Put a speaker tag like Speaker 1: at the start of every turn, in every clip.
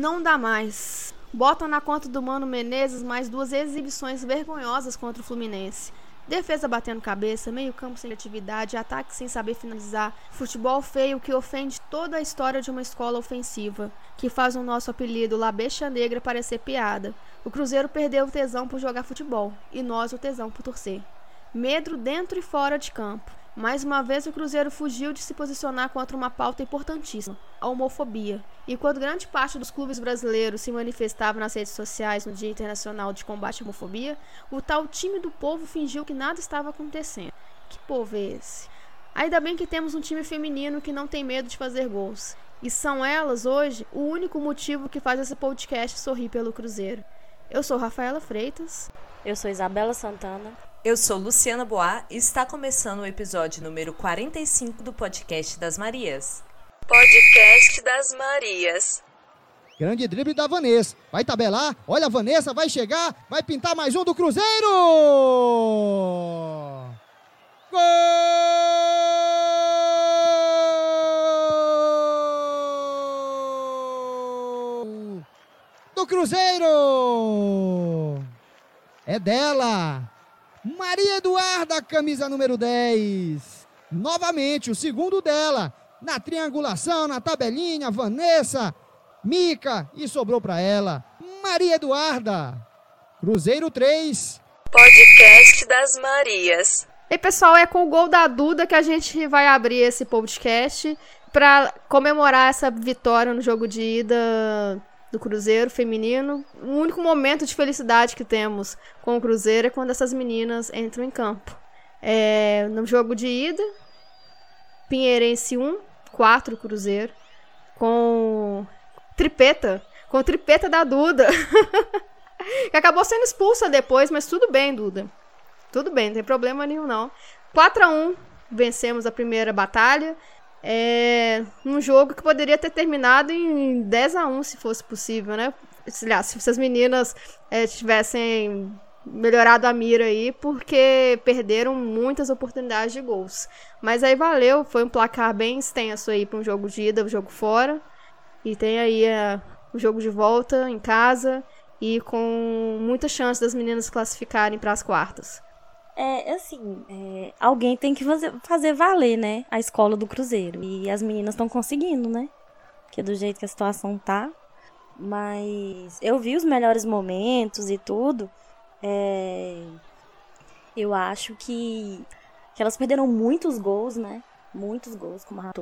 Speaker 1: Não dá mais. Botam na conta do Mano Menezes mais duas exibições vergonhosas contra o Fluminense. Defesa batendo cabeça, meio campo sem atividade, ataque sem saber finalizar, futebol feio que ofende toda a história de uma escola ofensiva, que faz o nosso apelido Labecha Negra parecer piada. O Cruzeiro perdeu o tesão por jogar futebol, e nós o tesão por torcer. Medo dentro e fora de campo. Mais uma vez, o Cruzeiro fugiu de se posicionar contra uma pauta importantíssima, a homofobia. Enquanto grande parte dos clubes brasileiros se manifestava nas redes sociais no Dia Internacional de Combate à Homofobia, o tal time do povo fingiu que nada estava acontecendo. Que povo é esse? Ainda bem que temos um time feminino que não tem medo de fazer gols. E são elas, hoje, o único motivo que faz esse podcast sorrir pelo Cruzeiro. Eu sou Rafaela Freitas.
Speaker 2: Eu sou Isabela Santana.
Speaker 3: Eu sou Luciana Boá e está começando o episódio número 45 do Podcast das Marias.
Speaker 4: Podcast das Marias.
Speaker 5: Grande drible da Vanessa. Vai tabelar. Olha a Vanessa, vai chegar. Vai pintar mais um do Cruzeiro. Gol! Do Cruzeiro. É dela. Maria Eduarda, camisa número 10. Novamente, o segundo dela. Na triangulação, na tabelinha, Vanessa, Mica e sobrou para ela. Maria Eduarda. Cruzeiro 3.
Speaker 4: Podcast das Marias.
Speaker 1: E pessoal, é com o gol da Duda que a gente vai abrir esse podcast para comemorar essa vitória no jogo de ida do Cruzeiro feminino. O único momento de felicidade que temos com o Cruzeiro é quando essas meninas entram em campo. É, no jogo de ida, Pinheirense 1, 4 Cruzeiro, com tripeta, com tripeta da Duda. que acabou sendo expulsa depois, mas tudo bem, Duda. Tudo bem, não tem problema nenhum não. 4 a 1 vencemos a primeira batalha é um jogo que poderia ter terminado em 10 a 1 se fosse possível, né? Aliás, se as meninas é, tivessem melhorado a mira aí, porque perderam muitas oportunidades de gols. Mas aí valeu, foi um placar bem extenso aí para um jogo de ida, um jogo fora. E tem aí é, o jogo de volta em casa e com muita chance das meninas classificarem para as quartas.
Speaker 2: É, assim, é, alguém tem que fazer, fazer valer, né? A escola do Cruzeiro. E as meninas estão conseguindo, né? Que é do jeito que a situação tá. Mas eu vi os melhores momentos e tudo. É, eu acho que, que elas perderam muitos gols, né? Muitos gols, como a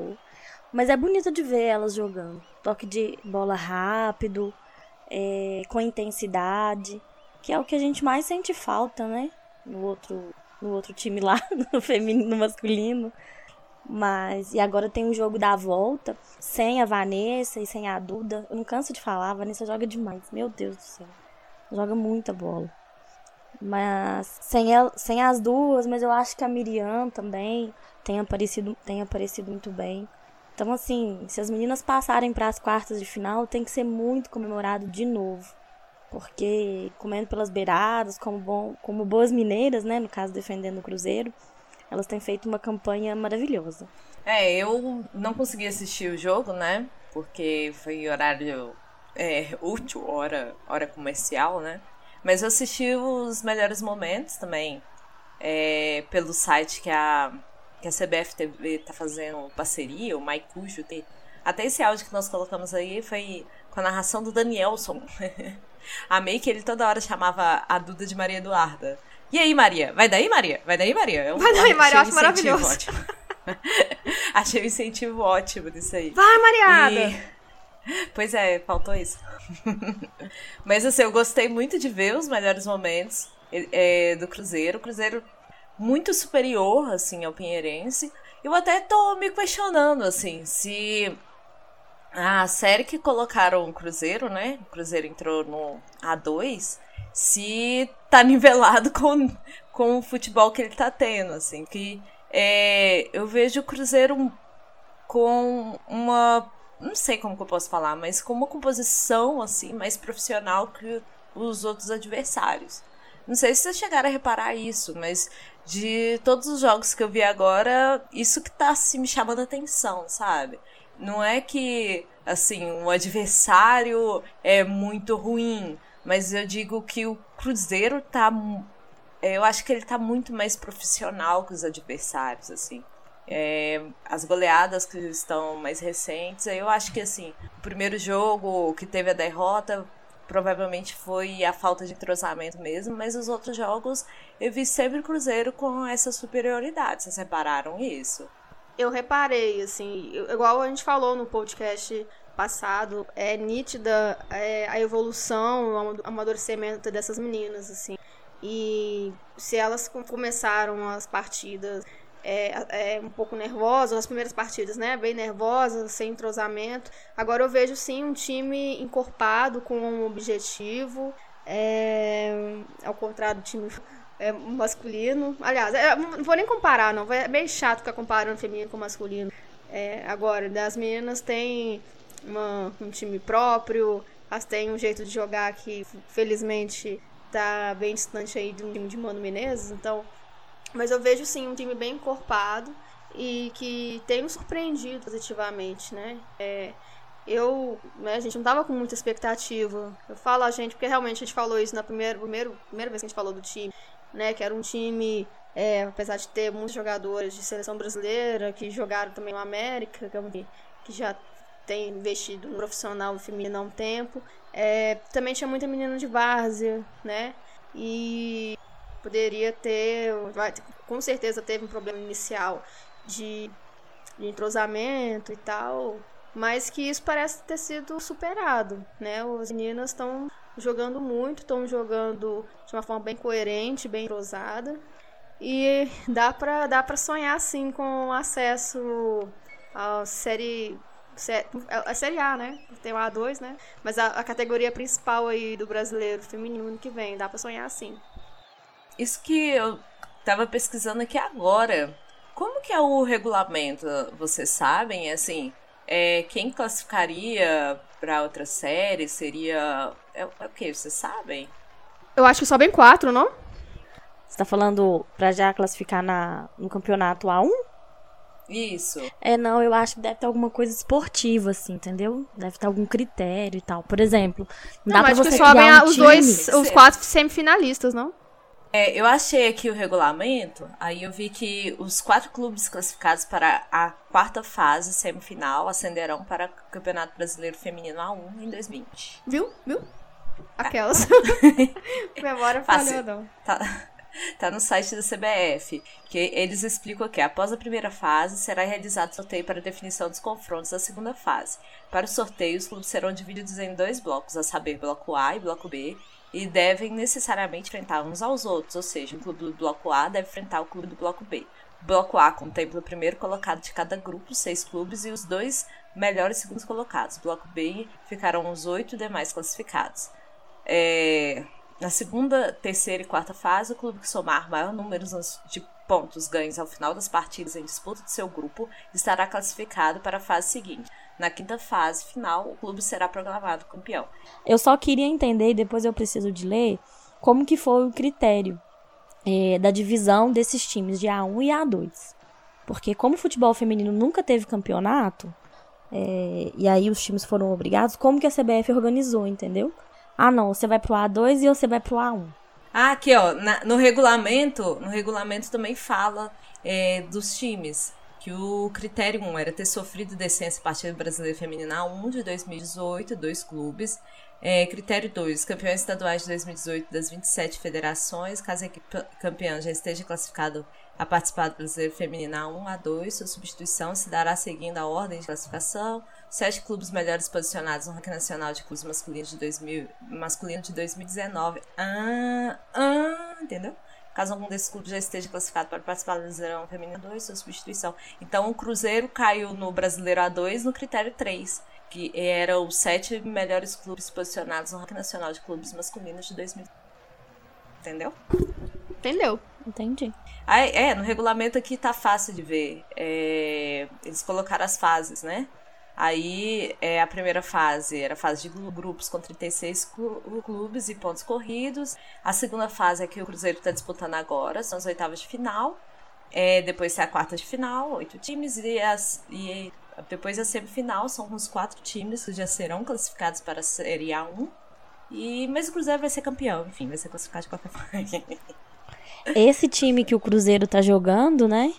Speaker 2: Mas é bonito de ver elas jogando. Toque de bola rápido, é, com intensidade. Que é o que a gente mais sente falta, né? No outro, no outro time lá, no feminino, no masculino. Mas, e agora tem um jogo da volta, sem a Vanessa e sem a Duda. Eu não canso de falar, a Vanessa joga demais, meu Deus do céu. Joga muita bola. Mas, sem, ela, sem as duas, mas eu acho que a Miriam também tem aparecido, tem aparecido muito bem. Então, assim, se as meninas passarem para as quartas de final, tem que ser muito comemorado de novo porque comendo pelas beiradas, como, bom, como boas mineiras, né, no caso defendendo o Cruzeiro, elas têm feito uma campanha maravilhosa.
Speaker 3: É, eu não consegui assistir o jogo, né, porque foi horário é, útil, hora, hora comercial, né, mas eu assisti os melhores momentos também é, pelo site que a, que a CBF TV tá fazendo parceria, o Maicujo, até esse áudio que nós colocamos aí foi com a narração do Danielson. Amei que ele toda hora chamava a Duda de Maria Eduarda. E aí, Maria? Vai daí, Maria? Vai daí, Maria?
Speaker 1: Eu, Vai daí, Maria, eu acho maravilhoso.
Speaker 3: Ótimo. achei um incentivo ótimo disso aí.
Speaker 1: Vai, Mariada! E...
Speaker 3: Pois é, faltou isso. Mas assim, eu gostei muito de ver os melhores momentos é, do Cruzeiro. O Cruzeiro muito superior, assim, ao Pinheirense. Eu até tô me questionando, assim, se a série que colocaram o Cruzeiro, né? O Cruzeiro entrou no A2, se tá nivelado com, com o futebol que ele tá tendo, assim, que é, eu vejo o Cruzeiro com uma, não sei como que eu posso falar, mas com uma composição, assim, mais profissional que os outros adversários. Não sei se vocês chegaram a reparar isso, mas de todos os jogos que eu vi agora, isso que tá assim, me chamando a atenção, sabe? Não é que assim, um adversário é muito ruim, mas eu digo que o Cruzeiro tá eu acho que ele tá muito mais profissional que os adversários, assim. É, as goleadas que estão mais recentes, eu acho que assim, o primeiro jogo que teve a derrota provavelmente foi a falta de entrosamento mesmo, mas os outros jogos eu vi sempre o Cruzeiro com essa superioridade. Vocês repararam isso?
Speaker 1: Eu reparei, assim, igual a gente falou no podcast passado, é nítida é, a evolução, o amadurecimento dessas meninas, assim. E se elas começaram as partidas é, é, um pouco nervosas, as primeiras partidas, né? Bem nervosas, sem entrosamento. Agora eu vejo sim um time encorpado com um objetivo. É, ao contrário do time é, masculino. Aliás, é, não vou nem comparar, não. É bem chato ficar comparando feminino com masculino. É, agora, das meninas tem uma, um time próprio, elas têm um jeito de jogar que, felizmente, tá bem distante aí um time de Mano Menezes, então. Mas eu vejo sim um time bem encorpado e que tem nos surpreendido positivamente, né? É, eu, né, a gente não tava com muita expectativa. Eu falo a gente porque realmente a gente falou isso na primeira, primeira, primeira vez que a gente falou do time, né? Que era um time, é, apesar de ter muitos jogadores de seleção brasileira que jogaram também no América, que, é que já tem investido no profissional feminino há um tempo. É, também tinha muita menina de várzea, né? E poderia ter, com certeza teve um problema inicial de, de entrosamento e tal, mas que isso parece ter sido superado, né? As meninas estão jogando muito, estão jogando de uma forma bem coerente, bem entrosada. E dá pra, dá pra sonhar, sim, com acesso à série a Série A, né? Tem o A2, né? Mas a, a, categoria principal aí do brasileiro feminino que vem, dá pra sonhar assim.
Speaker 3: Isso que eu tava pesquisando aqui agora. Como que é o regulamento? Vocês sabem? Assim, é, quem classificaria para outra série seria. É, é o que? Vocês sabem?
Speaker 1: Eu acho que só bem quatro, não?
Speaker 2: Você tá falando pra já classificar na, no campeonato A1?
Speaker 3: Isso.
Speaker 2: É, não, eu acho que deve ter alguma coisa esportiva, assim, entendeu? Deve ter algum critério e tal. Por exemplo, não, dá pra você só criar um os time. dois,
Speaker 1: os quatro semifinalistas, não?
Speaker 3: É, eu achei aqui o regulamento, aí eu vi que os quatro clubes classificados para a quarta fase semifinal ascenderão para o Campeonato Brasileiro Feminino A1 em 2020.
Speaker 1: Viu? Viu? Aquelas. Memória falhou, não.
Speaker 3: Tá. Tá no site da CBF, que eles explicam que após a primeira fase será realizado sorteio para definição dos confrontos da segunda fase. Para o sorteio, os clubes serão divididos em dois blocos, a saber, bloco A e bloco B, e devem necessariamente enfrentar uns aos outros, ou seja, o clube do bloco A deve enfrentar o clube do bloco B. O bloco A contempla o primeiro colocado de cada grupo, seis clubes, e os dois melhores segundos colocados. Bloco B ficarão os oito demais classificados. É, na segunda, terceira e quarta fase, o clube que somar maior número de pontos ganhos ao final das partidas em disputa de seu grupo estará classificado para a fase seguinte. Na quinta fase final, o clube será proclamado campeão.
Speaker 2: Eu só queria entender, e depois eu preciso de ler, como que foi o critério é, da divisão desses times de A1 e A2. Porque como o futebol feminino nunca teve campeonato, é, e aí os times foram obrigados, como que a CBF organizou, entendeu? Ah, não, você vai pro A2 e você vai pro A1.
Speaker 3: Ah, aqui, ó, na, no regulamento, no regulamento também fala é, dos times. Que o critério 1 era ter sofrido descenso Partido Brasileiro Feminina 1 de 2018, dois clubes. É, critério 2, campeões estaduais de 2018 das 27 federações, caso a equipe campeã já esteja classificado a participar do Brasileiro Feminino A1 a 2, sua substituição se dará seguindo a ordem de classificação. Sete clubes melhores posicionados no ranking nacional de clubes masculinos de, 2000, masculino de 2019. Ah, ah, entendeu? Caso algum desses clubes já esteja classificado para participar do Brasileirão Feminino 2, sua substituição. Então o Cruzeiro caiu no Brasileiro A2 no critério 3, que eram os sete melhores clubes posicionados no ranking nacional de clubes masculinos de 2019. Entendeu?
Speaker 1: Entendeu.
Speaker 2: Entendi.
Speaker 3: Ah, é, no regulamento aqui tá fácil de ver. É, eles colocaram as fases, né? Aí é, a primeira fase era a fase de grupos com 36 clubes e pontos corridos. A segunda fase é que o Cruzeiro está disputando agora, são as oitavas de final. É, depois é a quarta de final, oito times, e, as, e Depois da semifinal, são uns quatro times que já serão classificados para a Série A1. E, mas o Cruzeiro vai ser campeão, enfim, vai ser classificado de qualquer forma.
Speaker 2: Esse time que o Cruzeiro tá jogando, né?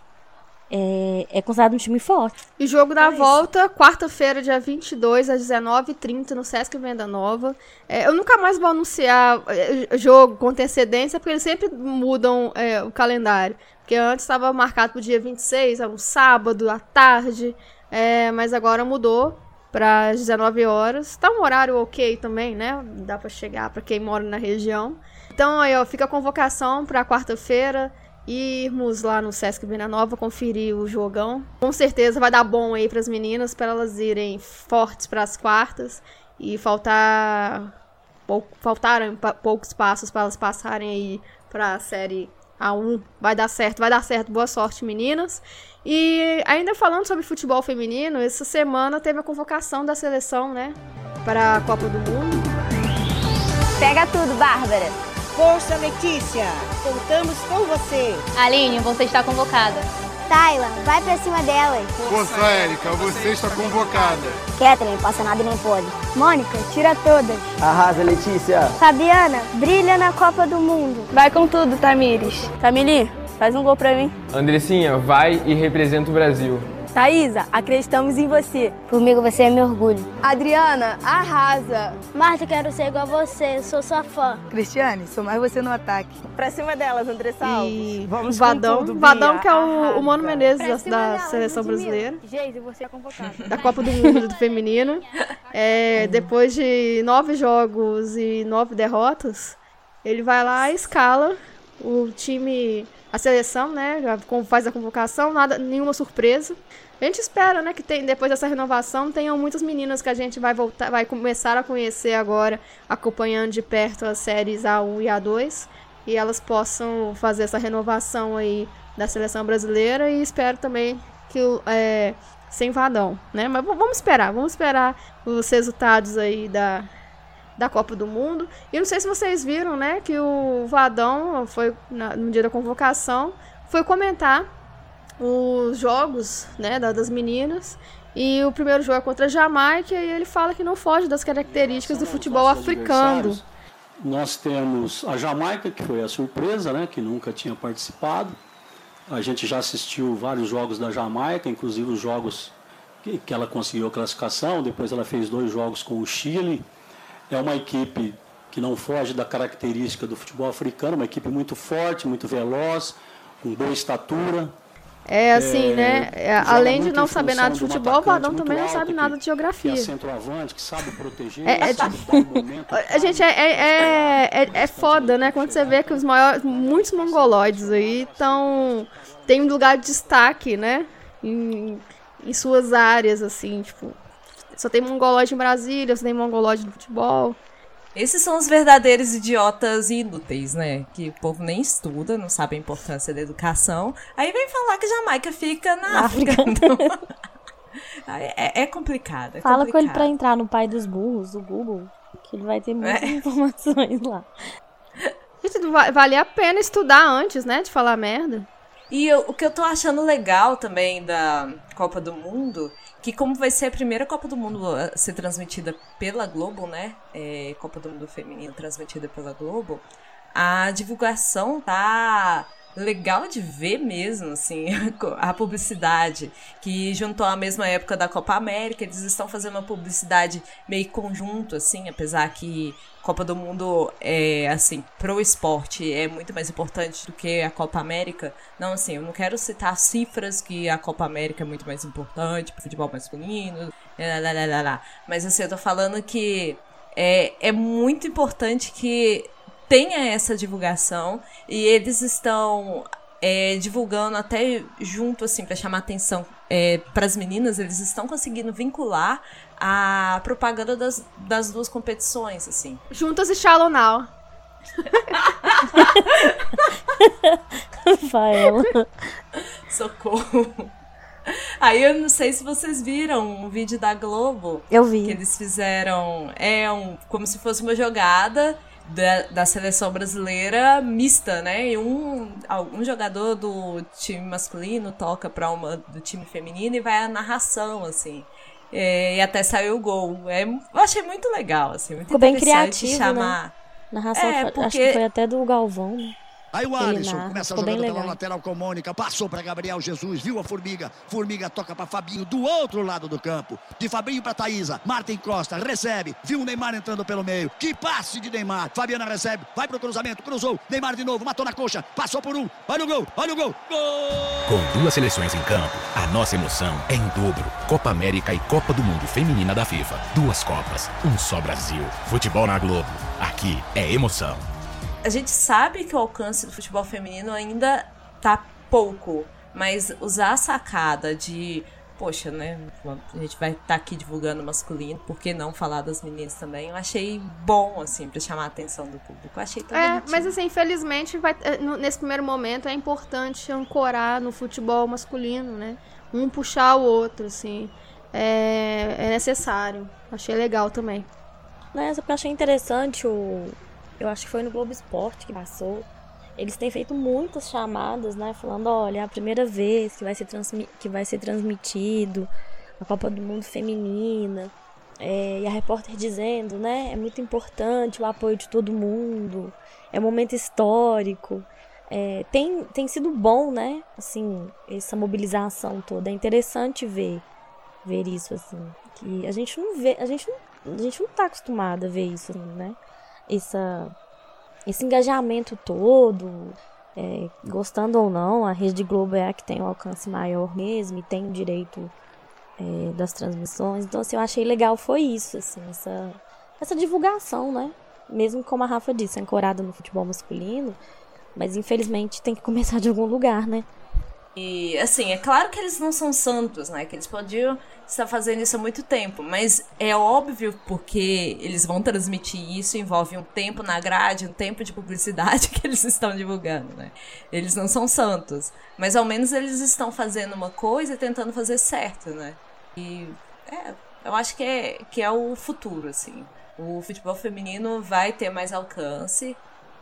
Speaker 2: É, é considerado um time forte.
Speaker 1: E jogo da
Speaker 3: É isso.
Speaker 1: volta, quarta-feira, dia 22, às 19h30, no Sesc Venda Nova. É, eu nunca mais vou anunciar é, jogo com antecedência, porque eles sempre mudam é, o calendário. Porque antes estava marcado pro dia 26, é um sábado, à tarde. é, mas agora mudou para as 19 horas. Tá um horário ok também, né? Dá para chegar para quem mora na região. Então aí, ó, fica a convocação para quarta-feira irmos lá no Sesc Venda Nova conferir o jogão. Com certeza vai dar bom aí para as meninas, para elas irem fortes para as quartas e faltar pou, faltaram poucos passos para elas passarem aí para a série A1. Vai dar certo, vai dar certo. Boa sorte, meninas. E ainda falando sobre futebol feminino, essa semana teve a convocação da seleção, né, para a Copa do Mundo.
Speaker 6: Pega tudo, Bárbara.
Speaker 7: Força, Letícia! Contamos com você!
Speaker 8: Aline, você está convocada.
Speaker 6: Tayla, vai pra cima delas.
Speaker 9: Força, Érica, você está convocada.
Speaker 6: Kathleen, passa nada e nem pode. Mônica, tira todas.
Speaker 10: Arrasa, Letícia.
Speaker 6: Fabiana, brilha na Copa do Mundo.
Speaker 8: Vai com tudo, Tamires. Tamili, faz um gol pra mim.
Speaker 10: Andressinha, vai e representa o Brasil.
Speaker 8: Thaísa, acreditamos em você.
Speaker 6: Comigo você é meu orgulho.
Speaker 8: Adriana, arrasa.
Speaker 6: Marta, quero ser igual a você, sou sua fã.
Speaker 8: Cristiane, sou mais você no ataque. Pra cima delas, André Salves.
Speaker 1: E
Speaker 7: Vamos
Speaker 1: o Vadão,
Speaker 7: com tudo,
Speaker 1: Vadão que é o, o Mano. Menezes da, da seleção brasileira.
Speaker 8: Geise, você é convocada.
Speaker 1: da Copa do Mundo do Feminino. É, depois de nove jogos e nove derrotas, ele vai lá e escala o time, a seleção, né? Faz a convocação, nada, nenhuma surpresa. A gente espera, né, que tem, depois dessa renovação tenham muitas meninas que a gente vai voltar, vai começar a conhecer agora, acompanhando de perto as séries A1 e A2, e elas possam fazer essa renovação aí da seleção brasileira e espero também que é, sem vadão, né? Mas vamos esperar, vamos esperar os resultados aí da, da Copa do Mundo. E não sei se vocês viram, né, que o Vadão foi na- no dia da convocação, foi comentar os jogos, né, da- das meninas. E o primeiro jogo é contra a Jamaica e ele fala que não foge das características do futebol africano.
Speaker 11: Nós temos a Jamaica, que foi a surpresa, né, que nunca tinha participado. A gente já assistiu vários jogos da Jamaica, inclusive os jogos que, que ela conseguiu a classificação. Depois ela fez dois jogos com o Chile. É uma equipe que não foge da característica do futebol africano, uma equipe muito forte, muito veloz, com boa estatura.
Speaker 1: É assim,
Speaker 11: É,
Speaker 1: né? é,
Speaker 11: joga
Speaker 1: além de não saber nada de futebol, o Vadão também não sabe
Speaker 11: que-
Speaker 1: nada de
Speaker 11: Que é
Speaker 1: geografia.
Speaker 11: centroavante, que sabe proteger,
Speaker 1: É- é
Speaker 11: sabe dar o momento.
Speaker 1: A gente é, é, é, é, é foda, né? Quando você vê que os maiores, muitos mongoloides aí estão. tem um lugar de destaque, né? Em, em suas áreas, assim, tipo. Só tem mongoloide em Brasília, só tem mongoloide no futebol.
Speaker 3: Esses são os verdadeiros idiotas inúteis, né? Que o povo nem estuda, não sabe a importância da educação. Aí vem falar que Jamaica fica na África. Então, é, é complicado. É
Speaker 2: Fala com ele
Speaker 3: complicado.
Speaker 2: pra entrar no pai dos burros, do Google, que ele vai ter muitas
Speaker 3: É.
Speaker 2: informações lá.
Speaker 1: Gente, va- vale a pena estudar antes, né? De falar merda.
Speaker 3: E eu- o que eu tô achando legal também da Copa do Mundo, que como vai ser a primeira Copa do Mundo a ser transmitida pela Globo, né? É, Copa do Mundo Feminino transmitida pela Globo, a divulgação tá legal de ver mesmo, assim, a publicidade, que juntou à mesma época da Copa América, eles estão fazendo uma publicidade meio conjunto, assim, apesar que Copa do Mundo é, assim, pro esporte é muito mais importante do que a Copa América. Não, assim, eu não quero citar cifras que a Copa América é muito mais importante futebol masculino, lá, lá, lá, lá. mas assim, eu tô falando que é, é muito importante que tenha essa divulgação e eles estão é, divulgando até junto assim para chamar atenção é, para as meninas eles estão conseguindo vincular a propaganda das, das duas competições assim
Speaker 1: Juntas e Shallow Now.
Speaker 2: Vai ela.
Speaker 3: socorro aí eu não sei se vocês viram um vídeo da Globo
Speaker 2: Eu
Speaker 3: que
Speaker 2: vi.
Speaker 3: eles fizeram é um como se fosse uma jogada da, da seleção brasileira mista, né? E um, um jogador do time masculino toca para uma do time feminino e vai a narração, assim. É, e até saiu o gol. É, eu achei muito legal, assim, muito
Speaker 2: Ficou bem criativo,
Speaker 3: chamar.
Speaker 2: Né? Narração,
Speaker 3: É,
Speaker 2: foi-
Speaker 3: porque-
Speaker 2: acho que foi até do Galvão, né?
Speaker 12: Aí o
Speaker 2: Ele
Speaker 12: Alisson começa
Speaker 2: ficou
Speaker 12: jogada pela lateral com Mônica, passou para Gabriel Jesus, viu a Formiga, Formiga toca para Fabinho do outro lado do campo, de Fabinho para Thaísa, Martin Costa recebe, viu o Neymar entrando pelo meio, que passe de Neymar, Fabiana recebe, vai pro cruzamento, cruzou, Neymar de novo, matou na coxa, passou por um, olha o gol, olha o gol, gol!
Speaker 13: Com duas seleções em campo, a nossa emoção é em dobro. Copa América e Copa do Mundo Feminina da FIFA. Duas Copas, um só Brasil. Futebol na Globo. Aqui é emoção.
Speaker 3: A gente sabe que o alcance do futebol feminino ainda tá pouco, mas usar a sacada de, poxa, né, a gente vai estar aqui divulgando o masculino, por que não falar das meninas também? Eu achei bom, assim, pra chamar a atenção do público. Eu achei tão
Speaker 1: É,
Speaker 3: bonitinho.
Speaker 1: mas assim, infelizmente, vai, eh, nesse primeiro momento é importante ancorar no futebol masculino, né? Um puxar o outro, assim. É, é necessário. Achei legal também.
Speaker 2: Não, essa eu achei interessante o. Eu acho que foi no Globo Esporte que passou. Eles têm feito muitas chamadas, né? Falando, olha, é a primeira vez que vai ser, que vai ser transmitido a Copa do Mundo Feminina. É, e a repórter dizendo, né? É muito importante o apoio de todo mundo. É um momento histórico. É, tem, tem sido bom, né? Assim, essa mobilização toda. É interessante ver ver isso assim que a gente não vê a gente não, a gente não tá acostumado a ver isso né essa esse engajamento todo é, gostando ou não a Rede Globo é a que tem um alcance maior mesmo e tem o direito é, das transmissões. Então assim eu achei legal foi isso assim essa essa divulgação né? Mesmo como a Rafa disse ancorada no futebol masculino mas infelizmente tem que começar de algum lugar né
Speaker 3: E assim, é claro que eles não são santos, né? Que eles podiam estar fazendo isso há muito tempo, mas é óbvio porque eles vão transmitir isso, envolve um tempo na grade, um tempo de publicidade que eles estão divulgando, né? Eles não são santos, mas ao menos eles estão fazendo uma coisa e tentando fazer certo, né? E é, eu acho que é, que é o futuro, assim. O futebol feminino vai ter mais alcance.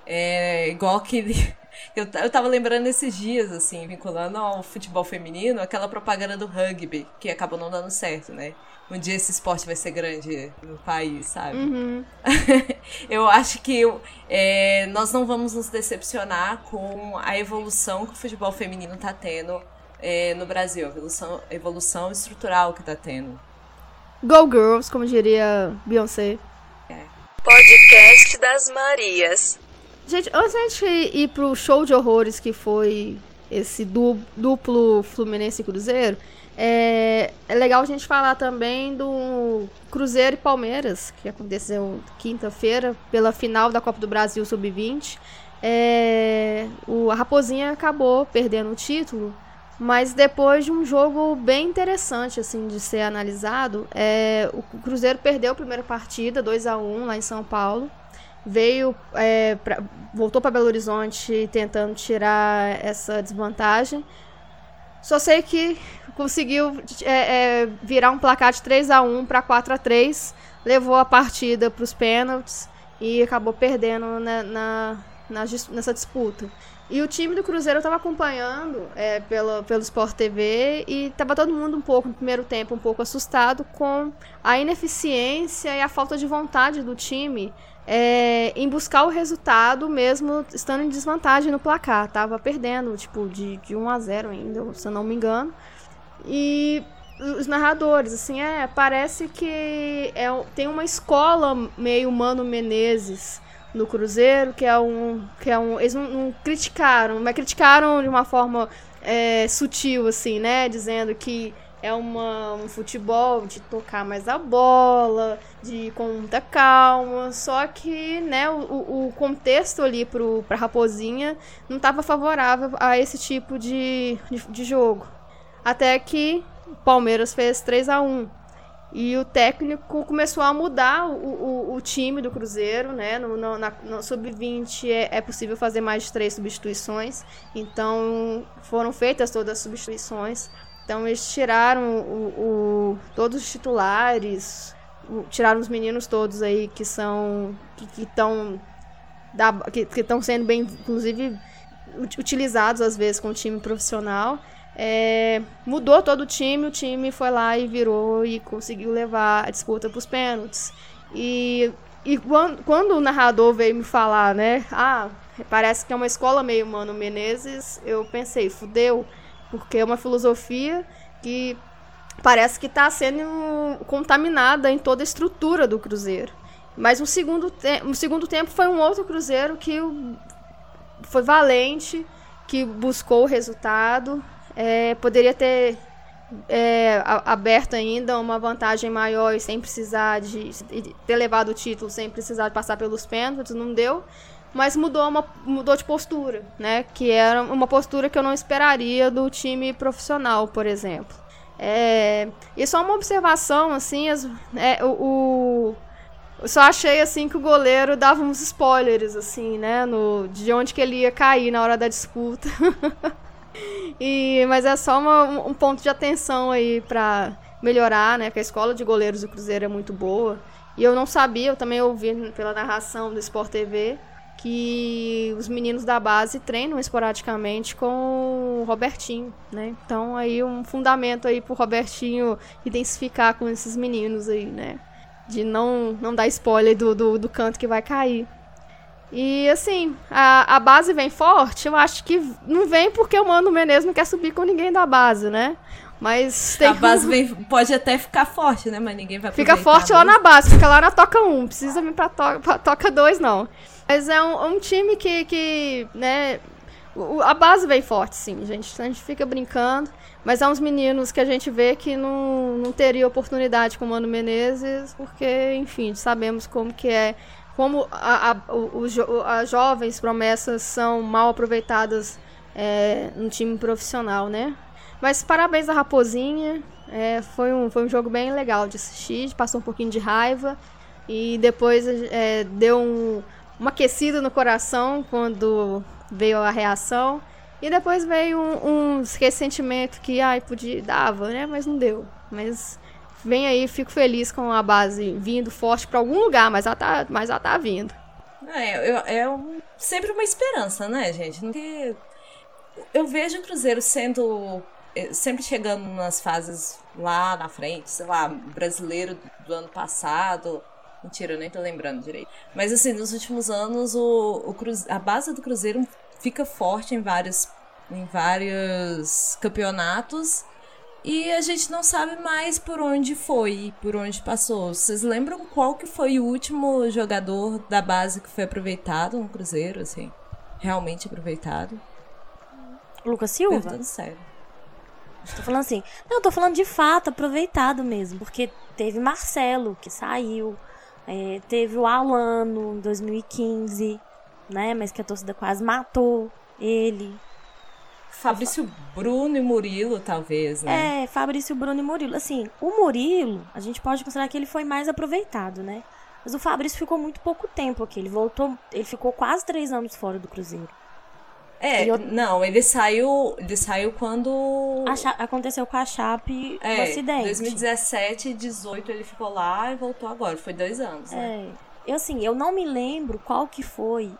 Speaker 3: É igual que. Eu, eu tava lembrando esses dias, assim, vinculando ao futebol feminino, aquela propaganda do rugby, que acabou não dando certo, né? Um dia esse esporte vai ser grande no país, sabe?
Speaker 1: Uhum.
Speaker 3: eu acho que é, nós não vamos nos decepcionar com a evolução que o futebol feminino tá tendo é, no Brasil, a evolução, evolução estrutural que tá tendo.
Speaker 1: Go Girls, como diria Beyoncé.
Speaker 4: Podcast das Marias.
Speaker 1: Gente, antes da gente ir pro show de horrores que foi esse du- duplo Fluminense e Cruzeiro, é, é legal a gente falar também do Cruzeiro e Palmeiras, que aconteceu quinta-feira, pela final da Copa do Brasil Sub-20. É, o, a Raposinha acabou perdendo o título, mas depois de um jogo bem interessante assim de ser analisado, é, o Cruzeiro perdeu a primeira partida, 2 a 1 lá em São Paulo veio é, pra- voltou para Belo Horizonte tentando tirar essa desvantagem. Só sei que conseguiu é, é, virar um placar de 3 a 1 para 4 a 3 levou a partida para os pênaltis e acabou perdendo na, na- na nessa disputa. E o time do Cruzeiro estava acompanhando é, pelo, pelo Sport TV e estava todo mundo um pouco, no primeiro tempo, um pouco assustado com a ineficiência e a falta de vontade do time é, em buscar o resultado mesmo estando em desvantagem no placar. Tava perdendo, tipo, de, de 1 a 0 ainda, se eu não me engano. E os narradores, assim, é, parece que é, tem uma escola meio Mano Menezes no Cruzeiro, que é um. Que é um eles não, não criticaram, mas criticaram de uma forma é, sutil, assim, né? Dizendo que é uma, um futebol de tocar mais a bola, de com muita calma. Só que, né, o, o contexto ali pro, pra Raposinha não estava favorável a esse tipo de, de, de jogo. Até que o Palmeiras fez 3 a 1 e o técnico começou a mudar o, o, o time do Cruzeiro, né? No, no, no Sub-20 é, é possível fazer mais de três substituições. Então foram feitas todas as substituições. Então eles tiraram o, o- todos os titulares, tiraram os meninos todos aí que são. que estão que estão sendo bem, inclusive, utilizados às vezes com o time profissional. É, mudou todo o time, o time foi lá e virou e conseguiu levar a disputa para os pênaltis. E, e quando, quando, o narrador veio me falar, né? Ah, parece que é uma escola meio Mano Menezes, eu pensei, fudeu, porque é uma filosofia que parece que está sendo contaminada em toda a estrutura do Cruzeiro. Mas o segundo, o segundo tempo foi um outro Cruzeiro que foi valente, que buscou o resultado. É, poderia ter é, aberto ainda uma vantagem maior e sem precisar de, de, ter levado o título, sem precisar de passar pelos pênaltis, não deu. Mas mudou, uma, mudou de postura, né? Que era uma postura que eu não esperaria do time profissional, por exemplo. É, e só uma observação, assim, as, é, o, eu só achei assim que o goleiro dava uns spoilers, assim, né? No, de onde que ele ia cair na hora da disputa. e, mas é só uma, um ponto de atenção aí pra melhorar, né? Porque a escola de goleiros do Cruzeiro é muito boa. E eu não sabia, eu também ouvi pela narração do Sport TV que os meninos da base treinam esporadicamente com o Robertinho, né? Então aí um fundamento aí pro Robertinho intensificar com esses meninos aí, né? de não, não dar spoiler do, do, do canto que vai cair. E assim, a, a base vem forte, eu acho que não vem porque o Mano Menezes não quer subir com ninguém da base, né? Mas tem
Speaker 3: A base vem, pode até ficar forte, né? Mas ninguém vai
Speaker 1: Fica forte lá na base, fica lá na toca 1, um, precisa vir pra, to pra toca 2, não. Mas é um, um time que, que, né, a base vem forte, sim, gente. A gente fica brincando. Mas há uns meninos que a gente vê que não, não teria oportunidade com o Mano Menezes, porque, enfim, sabemos como que é. Como a, a, as jovens promessas são mal aproveitadas é, no time profissional, né? Mas parabéns à Raposinha. É, foi, um, foi um jogo bem legal de assistir, passou um pouquinho de raiva. E depois é, deu um, uma aquecida no coração quando veio a reação. E depois veio um, uns ressentimentos que, ai, podia, dava, né? Mas não deu. Mas vem aí, fico feliz com a base vindo forte para algum lugar, mas ela tá, mas ela tá vindo.
Speaker 3: É, é um, sempre uma esperança, né, gente? Porque eu vejo o Cruzeiro sendo. Eh, sempre chegando nas fases lá na frente, sei lá, brasileiro do ano passado. Mentira, eu nem tô lembrando direito. Mas assim, nos últimos anos, o, o Cruze... a base do Cruzeiro fica forte em vários, em vários campeonatos e a gente não sabe mais por onde foi, por onde passou. Vocês lembram qual que foi o último jogador da base que foi aproveitado no Cruzeiro, assim? Realmente aproveitado?
Speaker 2: Lucas Silva?
Speaker 3: Perguntando sério.
Speaker 2: Tô falando assim, não, tô falando de fato aproveitado mesmo, porque teve Marcelo que saiu, é, teve o Alano em 2015, né? Mas que a torcida quase matou ele.
Speaker 3: Fabrício Bruno e Murilo, talvez, né?
Speaker 2: É, Fabrício Bruno e Murilo. Assim, o Murilo, a gente pode considerar que ele foi mais aproveitado, né? Mas o Fabrício ficou muito pouco tempo aqui. Ele voltou, ele ficou quase três anos fora do Cruzeiro.
Speaker 3: É, eu... não, ele saiu, ele saiu quando
Speaker 2: aconteceu com a Chape
Speaker 3: é,
Speaker 2: o acidente.
Speaker 3: 2017 e 18 ele ficou lá e voltou agora, foi dois anos, né?
Speaker 2: É. Eu assim, eu não me lembro qual que foi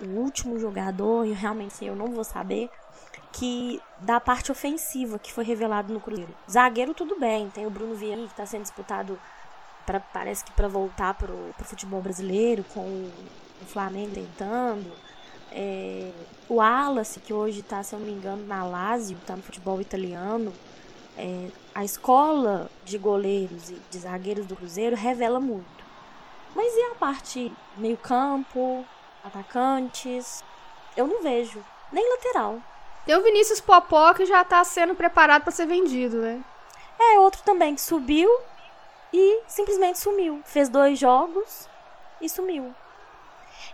Speaker 2: o último jogador, e realmente eu não vou saber, que da parte ofensiva que foi revelado no Cruzeiro. Zagueiro tudo bem, tem o Bruno Vieira que está sendo disputado para parece que para voltar pro, pro futebol brasileiro com o Flamengo tentando. É, o Wallace, que hoje está, se eu não me engano, na Lazio, está no futebol italiano. É, a escola de goleiros e de zagueiros do Cruzeiro revela muito. Mas e a parte meio campo, atacantes? Eu não vejo. Nem lateral.
Speaker 1: Tem o Vinícius Popó que já tá sendo preparado para ser vendido, né?
Speaker 2: É, outro também que subiu e simplesmente sumiu. Fez dois jogos e sumiu.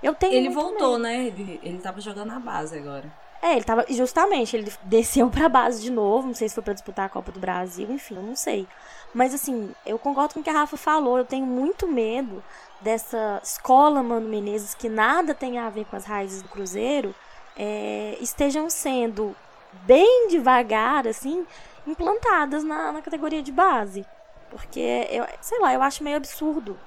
Speaker 2: Eu tenho
Speaker 3: Ele voltou, medo. né? Ele, ele tava jogando na base agora.
Speaker 2: É, ele tava. Justamente, ele desceu pra base de novo. Não sei se foi pra disputar a Copa do Brasil, enfim, eu não sei. Mas assim, eu concordo com o que a Rafa falou. Eu tenho muito medo dessa escola Mano Menezes, que nada tem a ver com as raízes do Cruzeiro, é, estejam sendo bem devagar, assim, implantadas na, na categoria de base. Porque, eu, sei lá, eu acho meio absurdo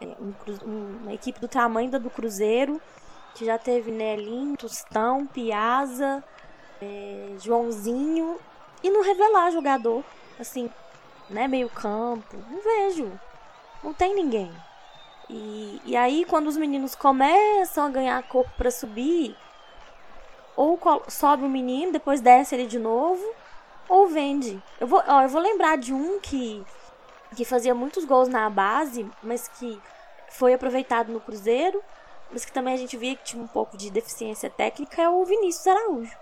Speaker 2: um, uma equipe do tamanho da do Cruzeiro que já teve Nelinho, Tostão, Piazza, é, Joãozinho, e não revelar jogador, assim, né, meio campo, não vejo, não tem ninguém. E, e aí, quando os meninos começam a ganhar corpo para subir, ou sobe o menino, depois desce ele de novo, ou vende. Eu vou, ó, eu vou lembrar de um que, que fazia muitos gols na base, mas que foi aproveitado no Cruzeiro, mas que também a gente via que tinha um pouco de deficiência técnica, é o Vinícius Araújo.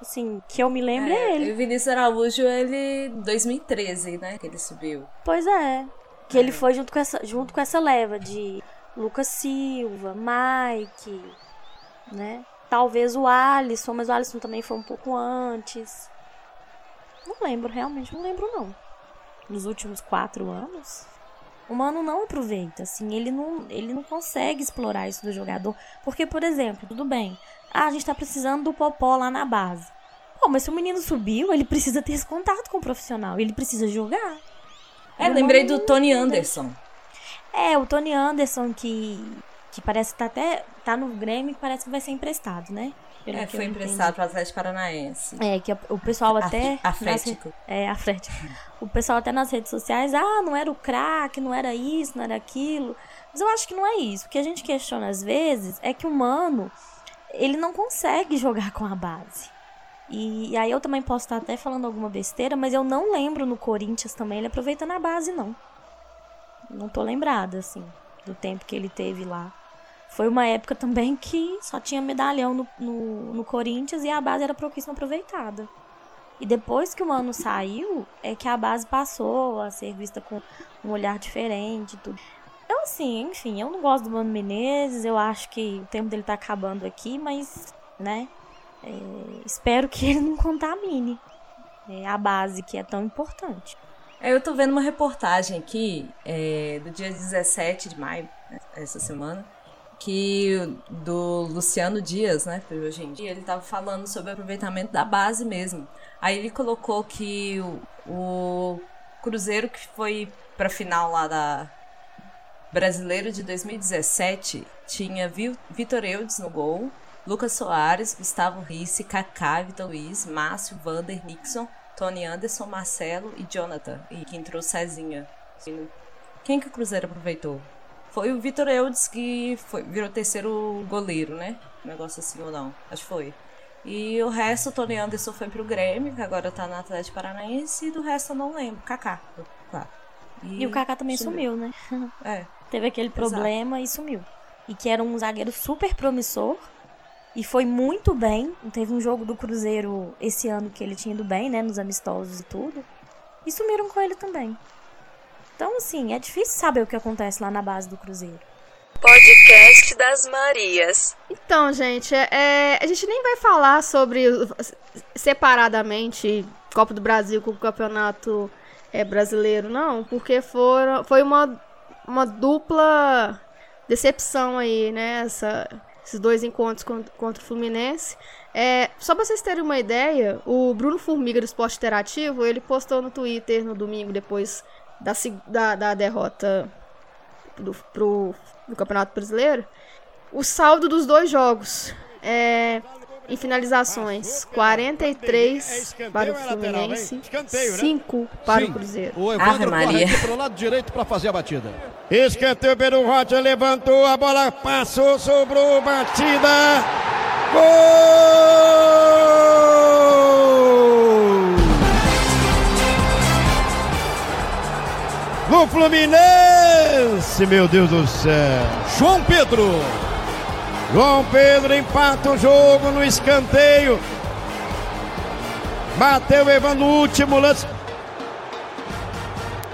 Speaker 2: Assim, que eu me lembro é, é ele.
Speaker 3: O Vinícius Araújo, ele 2013, né, que ele subiu.
Speaker 2: Pois é. Que ele foi junto com essa, junto com essa leva de Lucas Silva, Mike, né? Talvez o Alisson, mas o Alisson também foi um pouco antes. Não lembro, realmente não lembro não. Nos últimos quatro anos, o Mano não aproveita, assim, ele não, ele não consegue explorar isso do jogador. Porque, por exemplo, tudo bem, ah, a gente tá precisando do Popó lá na base. Pô, mas se o menino subiu, ele precisa ter esse contato com o profissional, ele precisa jogar.
Speaker 3: É, lembrei do Tony Anderson.
Speaker 2: É, o Tony Anderson que que parece que tá até tá no Grêmio que parece que vai ser emprestado, né?
Speaker 3: Pelo é, foi emprestado para o Atlético Paranaense.
Speaker 2: É, que o pessoal até.
Speaker 3: Afrético.
Speaker 2: É, afrético. O pessoal até nas redes sociais, ah, não era o craque, não era isso, não era aquilo. Mas eu acho que não é isso. O que a gente questiona às vezes é que o mano, ele não consegue jogar com a base. E, e, aí eu também posso estar até falando alguma besteira, mas eu não lembro no Corinthians também ele aproveitando a base, não. Não tô lembrada, assim, do tempo que ele teve lá. Foi uma época também que só tinha medalhão no, no, no Corinthians e a base era pouquíssimo aproveitada. E depois que o Mano saiu, é que a base passou a ser vista com um olhar diferente tudo. Eu, assim, enfim, eu não gosto do Mano Menezes, eu acho que o tempo dele tá acabando aqui, mas, né, é, espero que ele não contamine é, a base, que é tão importante.
Speaker 3: É, eu tô vendo uma reportagem aqui, é, do dia 17 de maio, né, essa semana, que do Luciano Dias, né, hoje em ele tava falando sobre o aproveitamento da base mesmo. Aí ele colocou que o, o Cruzeiro que foi pra final lá da Brasileiro de 2017 tinha Vitor Eudes no gol, Lucas Soares, Gustavo Risse, Kaká, Vitor Luiz, Márcio, Vander, Nixon, Tony Anderson, Marcelo e Jonathan. E que entrou Cezinha. Quem que o Cruzeiro aproveitou? Foi o Vitor Eudes que foi, virou terceiro goleiro, né? Um negócio assim ou não. Acho que foi. E o resto, o Tony Anderson foi pro Grêmio, que agora tá na Atlético Paranaense, e do resto eu não lembro. Kaká, claro.
Speaker 2: E, e o Kaká também sumiu, sumiu né?
Speaker 3: É.
Speaker 2: Teve aquele problema Exato. e sumiu. E que era um zagueiro super promissor. E foi muito bem. Teve um jogo do Cruzeiro esse ano que ele tinha ido bem, né? Nos amistosos e tudo. E sumiram com ele também. Então, assim, é difícil saber o que acontece lá na base do Cruzeiro.
Speaker 4: Podcast das Marias.
Speaker 1: Então, gente, é, é, a gente nem vai falar sobre separadamente Copa do Brasil com o Campeonato é, Brasileiro, não, porque foram, foi uma, uma dupla decepção aí, né? Essa, esses dois encontros contra, contra o Fluminense. É, só pra vocês terem uma ideia, o Bruno Formiga do Esporte Interativo, ele postou no Twitter no domingo depois da, da, da derrota do, pro, do Campeonato Brasileiro, o saldo dos dois jogos é, em finalizações: 43 para o Fluminense, 5 para o Cruzeiro.
Speaker 5: O Evandro aqui para o lado direito para fazer a batida. Escanteio pelo Roger, levantou, a bola passou, sobrou, batida. Gol! No Fluminense, meu Deus do céu. João Pedro. João Pedro empata o jogo no escanteio. Bateu Evandro no último lance.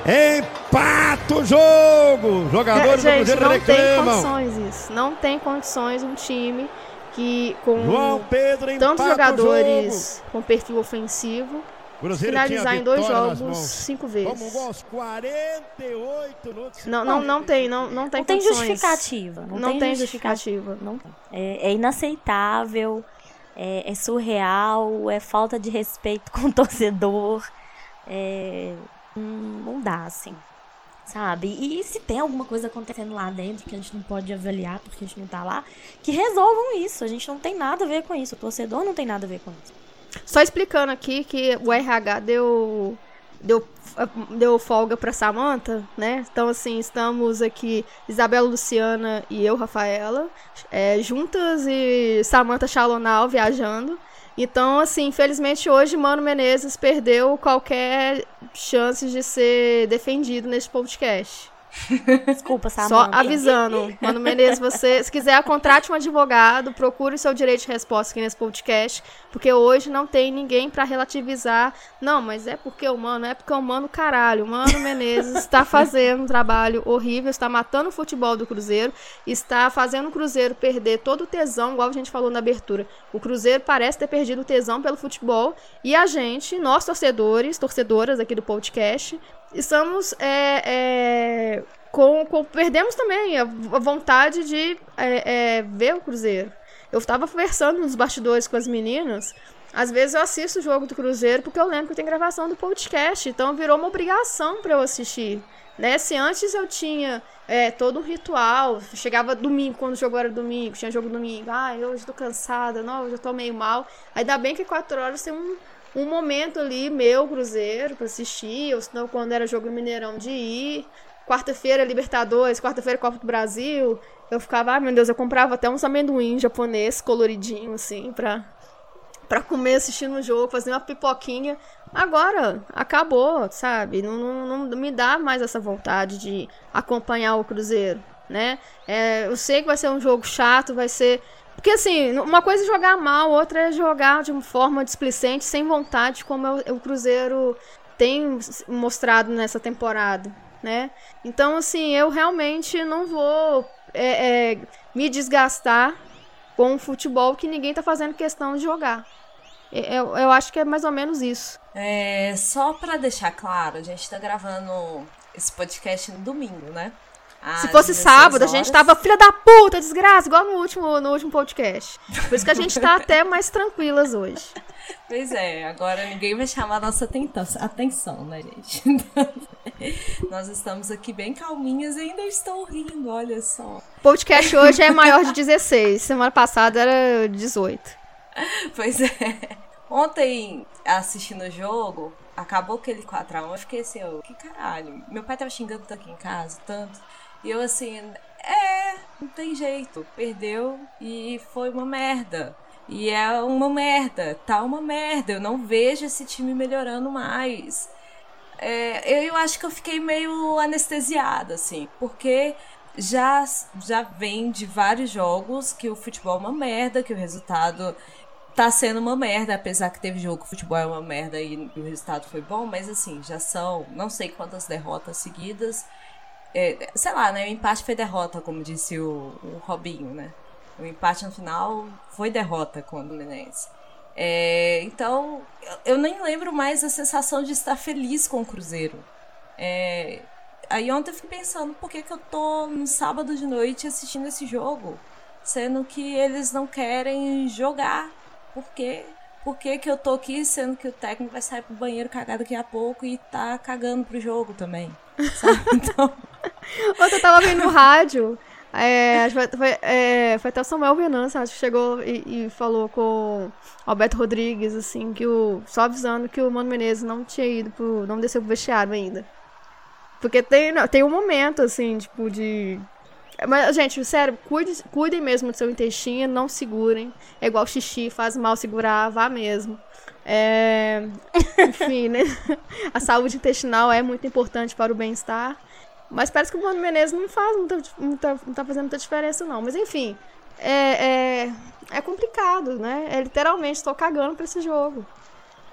Speaker 5: Empata o jogo. Jogadores
Speaker 1: é, gente, do Cruzeiro não reclamam. tem condições isso. Não tem condições um time que com
Speaker 5: João Pedro
Speaker 1: tantos jogadores com perfil ofensivo Cruzeiro finalizar em dois jogos cinco vezes.
Speaker 5: Vamos aos 48 minutos.
Speaker 1: Não, não, não tem, não, não tem,
Speaker 2: não tem justificativa. Não, não tem, tem justificativa. Não, é, é inaceitável, é, é, surreal, é falta de respeito com o torcedor. É, não dá, assim. sabe? E, e se tem alguma coisa acontecendo lá dentro que a gente não pode avaliar porque a gente não tá lá, que resolvam isso. A gente não tem nada a ver com isso. O torcedor não tem nada a ver com isso.
Speaker 1: Só explicando aqui que o RH deu deu, deu folga para Samantha, né? Então, assim, estamos aqui, Isabela Luciana e eu, Rafaela, é, juntas e Samantha Chalonal viajando. Então, assim, infelizmente hoje Mano Menezes perdeu qualquer chance de ser defendido neste podcast.
Speaker 2: Desculpa, Samanta.
Speaker 1: Só avisando, Mano Menezes, você, se quiser, contrate um advogado, procure o seu direito de resposta aqui nesse podcast, porque hoje não tem ninguém para relativizar. Não, mas é porque o Mano, é porque o Mano, caralho, o Mano Menezes está fazendo um trabalho horrível, está matando o futebol do Cruzeiro, está fazendo o Cruzeiro perder todo o tesão, igual a gente falou na abertura. O Cruzeiro parece ter perdido o tesão pelo futebol, e a gente, nós torcedores, torcedoras aqui do podcast, estamos é, é, com, com, perdemos também a, vontade de é, é ver o Cruzeiro. Eu estava conversando nos bastidores com as meninas. Às vezes eu assisto o jogo do Cruzeiro porque eu lembro que tem gravação do podcast, então virou uma obrigação para eu assistir. Né? Se antes eu tinha é, todo um ritual, chegava domingo, quando o jogo era domingo, tinha jogo domingo, ah, hoje estou cansada, não, hoje eu tô meio mal. Ainda bem que quatro horas tem um, um momento ali, meu Cruzeiro, para assistir, ou senão quando era jogo no Mineirão de ir. Quarta-feira, Libertadores, quarta-feira, Copa do Brasil. Eu ficava, ah, meu Deus, eu comprava até uns amendoim japonês coloridinho, assim, pra, pra comer assistindo o jogo, fazer uma pipoquinha. Agora, acabou, sabe? Não, não, não me dá mais essa vontade de acompanhar o Cruzeiro, né? É, eu sei que vai ser um jogo chato, vai ser porque, assim, uma coisa é jogar mal, outra é jogar de uma forma displicente, sem vontade, como o Cruzeiro tem mostrado nessa temporada, né? Então, assim, eu realmente não vou é, é, me desgastar com um futebol que ninguém tá fazendo questão de jogar. Eu, eu acho que é mais ou menos isso.
Speaker 3: É, só para deixar claro, a gente tá gravando esse podcast no domingo, né?
Speaker 1: Se fosse sábado, horas. a gente tava filha da puta, desgraça, igual no último, no último podcast. Por isso que a gente tá até mais tranquilas hoje.
Speaker 3: Pois é, agora ninguém vai chamar nossa atenção, né, gente? Nós estamos aqui bem calminhas e ainda estou rindo, olha só.
Speaker 1: O podcast hoje é maior de 16, semana passada era 18.
Speaker 3: Pois é. Ontem, assistindo o jogo, acabou aquele 4x1, eu fiquei assim, oh, que caralho. Meu pai tava xingando tanto aqui em casa, tanto. E eu assim, é, não tem jeito. Perdeu e foi uma merda. E é uma merda, tá uma merda. Eu não vejo esse time melhorando mais. É, eu acho que eu fiquei meio anestesiada, assim, porque já, já vem de vários jogos que o futebol é uma merda, que o resultado tá sendo uma merda, apesar que teve jogo que o futebol é uma merda e o resultado foi bom, mas assim, já são não sei quantas derrotas seguidas é, sei lá, né? O empate foi derrota, como disse o, o Robinho, né? O empate no final foi derrota com o Fluminense. É, então, eu nem lembro mais a sensação de estar feliz com o Cruzeiro. É, aí ontem eu fiquei pensando, por que, que eu tô no sábado de noite assistindo esse jogo? Sendo que eles não querem jogar. Por quê? Por que, que eu tô aqui, sendo que o técnico vai sair pro banheiro cagar daqui a pouco e tá cagando pro jogo também? Sabe? Então...
Speaker 1: Ontem eu tava vendo no rádio. É, foi, foi, é, foi até o Samuel Venâncio, acho que chegou e, e, falou com o Alberto Rodrigues, assim, que o. Só avisando que o Mano Menezes não tinha ido pro. não desceu pro vestiário ainda. Porque tem, tem um momento, assim, tipo, de. Mas, gente, sério, cuide, cuidem mesmo do seu intestino, não segurem. É igual xixi, faz mal segurar, vá mesmo. É, enfim, né? A saúde intestinal é muito importante para o bem-estar. Mas parece que o Mano Menezes não faz muita, muita, não tá fazendo muita diferença, não. Mas enfim, é, é, é complicado, né? É literalmente, estou cagando para esse jogo.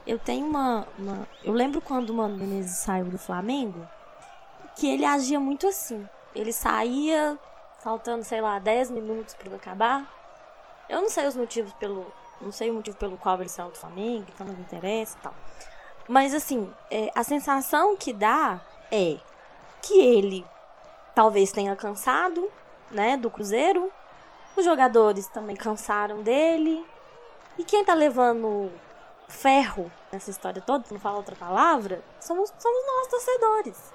Speaker 2: Eu tenho uma, uma, Eu lembro quando o Mano Menezes saiu do Flamengo, que ele agia muito assim. Ele saía, faltando, sei lá, 10 minutos para acabar. Eu não sei os motivos pelo. Não sei o motivo pelo qual ele saiu do Flamengo, então não me interessa e tal. Mas assim, é, a sensação que dá é que ele talvez tenha cansado, né, do Cruzeiro. Os jogadores também cansaram dele. E quem tá levando ferro nessa história toda, não fala outra palavra, somos, somos nós torcedores.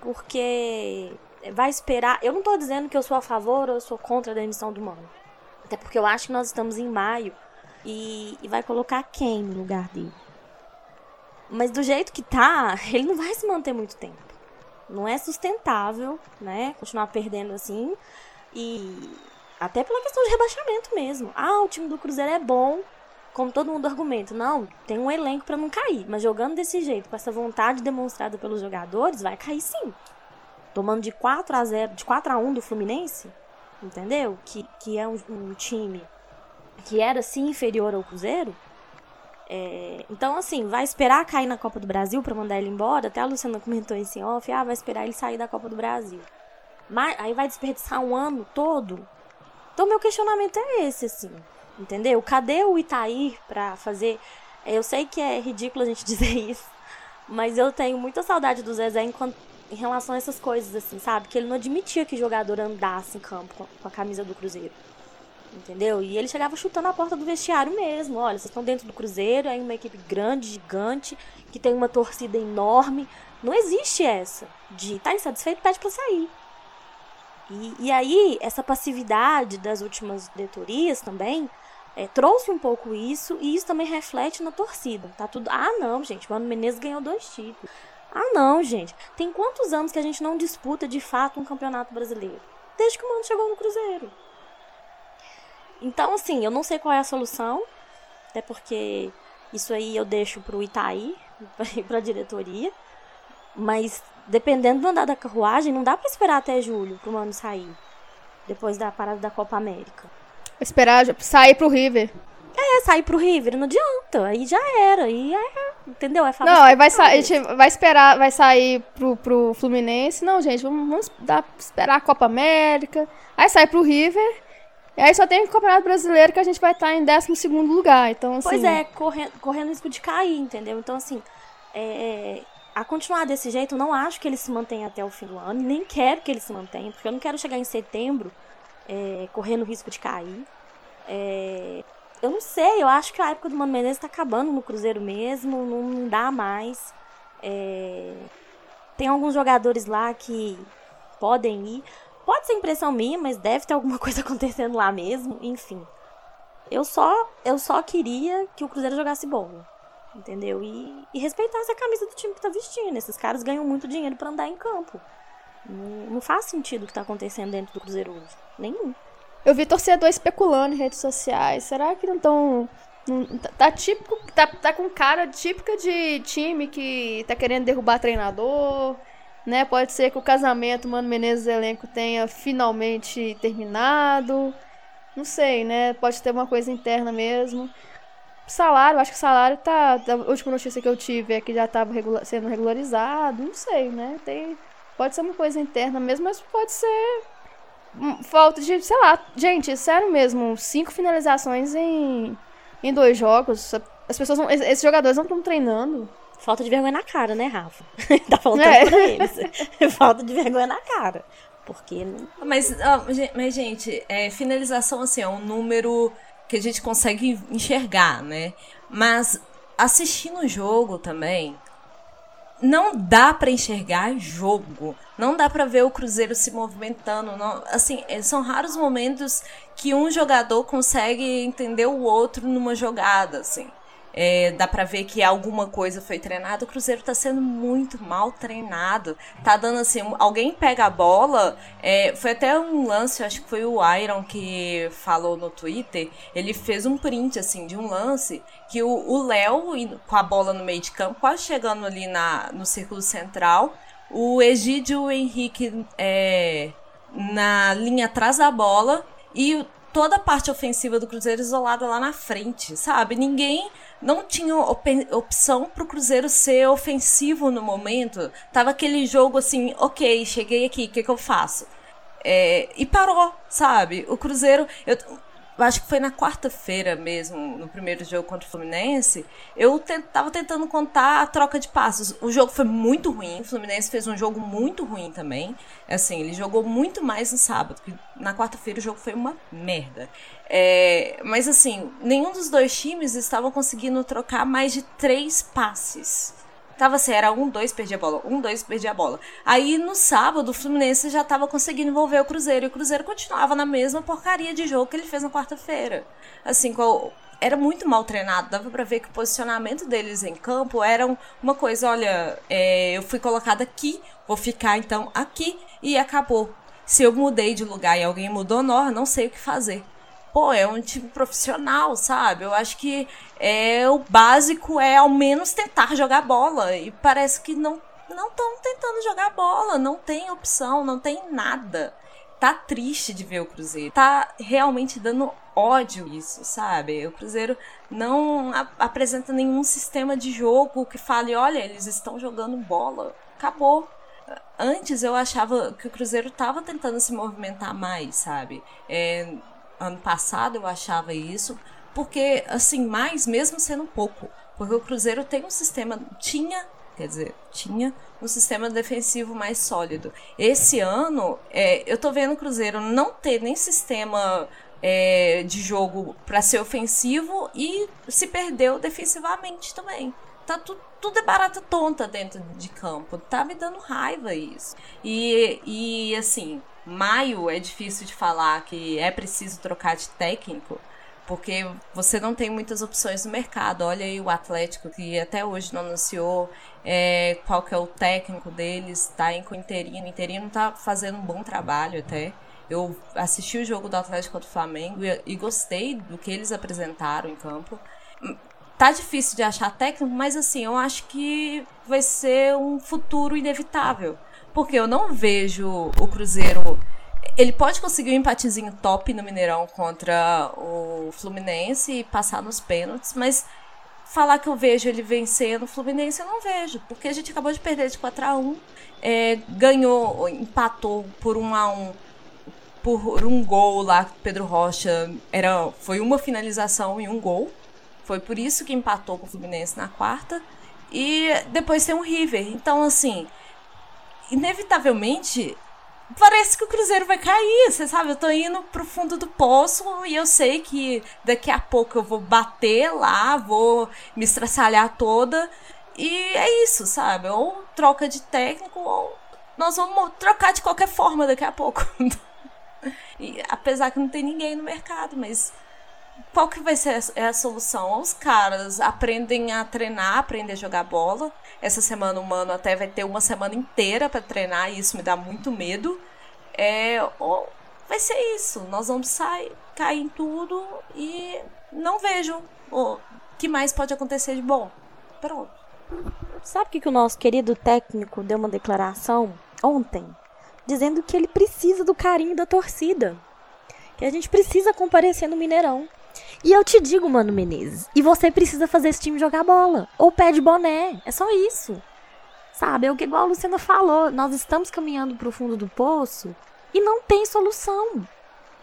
Speaker 2: porque vai esperar. Eu não tô dizendo que eu sou a favor ou eu sou contra a demissão do Mano. Até porque eu acho que nós estamos em maio e, e vai colocar quem no lugar dele. Mas do jeito que tá, ele não vai se manter muito tempo. Não é sustentável, né? Continuar perdendo assim. E até pela questão de rebaixamento mesmo. Ah, o time do Cruzeiro é bom, como todo mundo argumenta. Não, tem um elenco para não cair. Mas jogando desse jeito, com essa vontade demonstrada pelos jogadores, vai cair sim. Tomando de 4 a 0 de 4 a 1 do Fluminense, entendeu? Que, que é um, um time que era sim inferior ao Cruzeiro. É, então, assim, vai esperar cair na Copa do Brasil para mandar ele embora? Até a Luciana comentou isso em off. Ah, vai esperar ele sair da Copa do Brasil. Mas, aí vai desperdiçar um ano todo? Então, meu questionamento é esse, assim. Entendeu? Cadê o Itaí pra fazer. Eu sei que é ridículo a gente dizer isso, mas eu tenho muita saudade do Zezé enquanto, em relação a essas coisas, assim, sabe? Que ele não admitia que jogador andasse em campo com, a camisa do Cruzeiro. Entendeu? E ele chegava chutando a porta do vestiário mesmo. Olha, vocês estão dentro do Cruzeiro, é uma equipe grande, gigante, que tem uma torcida enorme. Não existe essa de tá insatisfeito, pede pra sair. E, e aí, essa passividade das últimas diretorias também é, trouxe um pouco isso, e isso também reflete na torcida. Tá tudo. Ah, não, gente, o Mano Menezes ganhou dois títulos. Ah, não, gente. Tem quantos anos que a gente não disputa de fato um campeonato brasileiro? Desde que o Mano chegou no Cruzeiro. Então, assim, eu não sei qual é a solução, até porque isso aí eu deixo pro Itaí, pra diretoria. Mas dependendo do andar da carruagem, não dá para esperar até julho pro Mano sair. Depois da parada da Copa América.
Speaker 1: Esperar sair pro River.
Speaker 2: É, sair pro River, não adianta. Aí já era. Aí é. Entendeu? É
Speaker 1: Não, aí vai sair. A gente vai esperar, vai sair pro, pro Fluminense. Não, gente, vamos, vamos dar, esperar a Copa América. Aí sai pro River. E aí só tem o Campeonato Brasileiro que a gente vai estar em 12 lugar. Então, assim...
Speaker 2: Pois é, correndo, correndo risco de cair, entendeu? Então, assim, é, a continuar desse jeito, eu não acho que ele se mantenha até o fim do ano. Nem quero que ele se mantenha, porque eu não quero chegar em setembro é, correndo risco de cair. É, eu não sei, eu acho que a época do Mano Menezes está acabando no Cruzeiro mesmo, não dá mais. É, tem alguns jogadores lá que podem ir. Pode ser impressão minha, mas deve ter alguma coisa acontecendo lá mesmo, enfim. Eu só, eu só queria que o Cruzeiro jogasse bola, entendeu? E, e respeitasse a camisa do time que tá vestindo. Esses caras ganham muito dinheiro para andar em campo. Não, não, faz sentido o que tá acontecendo dentro do Cruzeiro hoje. Nenhum.
Speaker 1: Eu vi torcedor especulando em redes sociais. Será que não estão. Tá, típico. Tá, tá com cara típica de time que tá querendo derrubar treinador né? Pode ser que o casamento Mano Menezes elenco tenha finalmente terminado. Não sei, né? Pode ter uma coisa interna mesmo. Salário, acho que o salário tá. A última notícia que eu tive é que já estava regula sendo regularizado. Não sei, né? Tem, pode ser uma coisa interna mesmo, mas pode ser. Falta de, sei lá, gente, sério mesmo, cinco finalizações em, em dois jogos. As pessoas não, esses jogadores não estão treinando.
Speaker 2: Falta de vergonha na cara, né, Rafa? tá faltando é. pra eles. Falta de vergonha na cara. Porque.
Speaker 3: Mas, mas gente, é, finalização assim, é um número que a gente consegue enxergar, né? Mas assistindo o jogo também, não dá para enxergar jogo. Não dá para ver o Cruzeiro se movimentando. Não, assim, é, são raros momentos que um jogador consegue entender o outro numa jogada, assim. É, dá para ver que alguma coisa foi treinada. O Cruzeiro tá sendo muito mal treinado. Tá dando assim, alguém pega a bola. É, foi até um lance, acho que foi o Iron que falou no Twitter. Ele fez um print assim de um lance que o Léo com a bola no meio de campo, quase chegando ali na, no círculo central. O Egídio Henrique é, na linha atrás da bola e toda a parte ofensiva do Cruzeiro isolada lá na frente, sabe? Ninguém não tinha op opção pro Cruzeiro ser ofensivo no momento. Tava aquele jogo assim, ok, cheguei aqui, o que, que eu faço? É, e parou, sabe? O Cruzeiro. Eu acho que foi na quarta-feira mesmo, no primeiro jogo contra o Fluminense, eu tava tentando contar a troca de passos. O jogo foi muito ruim, o Fluminense fez um jogo muito ruim também. Assim, ele jogou muito mais no sábado, na quarta-feira o jogo foi uma merda. É, mas assim, nenhum dos dois times estavam conseguindo trocar mais de três passes. Tava assim, era um, dois, perdia a bola, um, dois, perdia a bola. Aí no sábado o Fluminense já tava conseguindo envolver o Cruzeiro e o Cruzeiro continuava na mesma porcaria de jogo que ele fez na quarta-feira. Assim, qual era muito mal treinado. Dava para ver que o posicionamento deles em campo era uma coisa: olha, é, eu fui colocada aqui, vou ficar então aqui e acabou. Se eu mudei de lugar e alguém mudou, não, não sei o que fazer. Pô, é um time profissional, sabe? Eu acho que é o básico é ao menos tentar jogar bola. E parece que não não estão tentando jogar bola, não tem opção, não tem nada. Tá triste de ver o Cruzeiro. Tá realmente dando ódio isso, sabe? O Cruzeiro não apresenta nenhum sistema de jogo que fale, olha, eles estão jogando bola. Acabou. Antes eu achava que o Cruzeiro estava tentando se movimentar mais, sabe? É, ano passado eu achava isso, porque assim, mais mesmo sendo pouco, porque o Cruzeiro tem um sistema, tinha, quer dizer, tinha um sistema defensivo mais sólido. Esse ano, é, eu tô vendo o Cruzeiro não ter nem sistema é, de jogo para ser ofensivo e se perdeu defensivamente também. Tá tudo, tudo é barata tonta dentro de campo. Tá me dando raiva isso. E, e assim, maio é difícil de falar que é preciso trocar de técnico, porque você não tem muitas opções no mercado. Olha aí o Atlético, que até hoje não anunciou é, qual que é o técnico deles, tá em interino. O interino tá fazendo um bom trabalho até. Eu assisti o jogo do Atlético contra o Flamengo e, e gostei do que eles apresentaram em campo. Tá difícil de achar técnico, mas assim, eu acho que vai ser um futuro inevitável. Porque eu não vejo o Cruzeiro. Ele pode conseguir um empatezinho top no Mineirão contra o Fluminense e passar nos pênaltis, mas falar que eu vejo ele vencendo o Fluminense, eu não vejo. Porque a gente acabou de perder de 4 a 1 é, ganhou, empatou por 1 a 1 por um gol lá, Pedro Rocha era, foi uma finalização e um gol. Foi por isso que empatou com o Fluminense na quarta. E depois tem o River. Então, assim, inevitavelmente parece que o Cruzeiro vai cair, você sabe? Eu tô indo pro fundo do poço e eu sei que daqui a pouco eu vou bater lá, vou me estraçalhar toda. E é isso, sabe? Ou troca de técnico, ou nós vamos trocar de qualquer forma daqui a pouco. e, apesar que não tem ninguém no mercado, mas qual que vai ser a, é a solução? Os caras aprendem a treinar, aprendem a jogar bola. Essa semana o Mano até vai ter uma semana inteira para treinar e isso me dá muito medo. É, ou vai ser isso. Nós vamos sair, cair em tudo e não vejo o que mais pode acontecer de bom. Pronto.
Speaker 2: Sabe o que, que o nosso querido técnico deu uma declaração ontem? Dizendo que ele precisa do carinho da torcida. Que a gente precisa comparecer no Mineirão. E eu te digo, Mano Menezes, e você precisa fazer esse time jogar bola. Ou pede boné. É só isso. Sabe? É o que igual a Luciana falou. Nós estamos caminhando pro fundo do poço e não tem solução.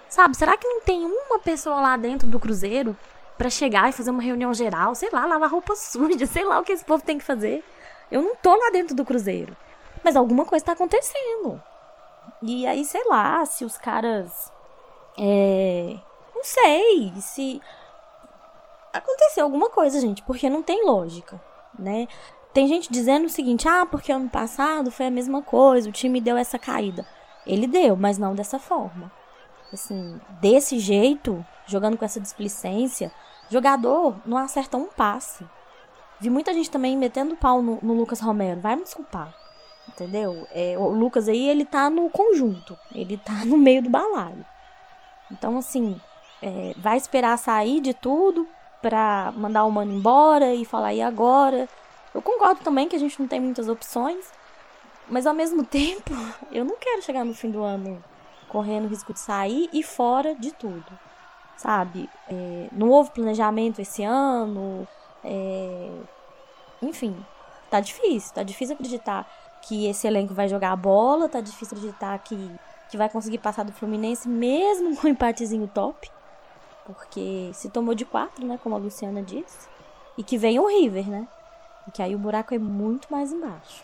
Speaker 2: Sabe? Será que não tem uma pessoa lá dentro do Cruzeiro para chegar e fazer uma reunião geral? Sei lá, lavar roupa suja, sei lá o que esse povo tem que fazer. Eu não tô lá dentro do Cruzeiro. Mas alguma coisa tá acontecendo. E aí, sei lá, se os caras. É, não sei se aconteceu alguma coisa, gente, porque não tem lógica, né? Tem gente dizendo o seguinte: "Ah, porque ano passado foi a mesma coisa, o time deu essa caída". Ele deu, mas não dessa forma. Assim, desse jeito, jogando com essa displicência, jogador não acerta um passe. Vi muita gente também metendo pau no, no Lucas Romero. Vai me desculpar. Entendeu? É, o Lucas aí, ele tá no conjunto. Ele tá no meio do balaio. Então, assim, é, vai esperar sair de tudo para mandar o mano embora e falar e agora. Eu concordo também que a gente não tem muitas opções, mas ao mesmo tempo, eu não quero chegar no fim do ano correndo risco de sair e fora de tudo, sabe? É, não houve planejamento esse ano, é, enfim, tá difícil, tá difícil acreditar que esse elenco vai jogar a bola, tá difícil acreditar que, que vai conseguir passar do Fluminense mesmo com um empatezinho top porque se tomou de quatro, né, como a Luciana disse, e que vem o River, né? E que aí o buraco é muito mais embaixo.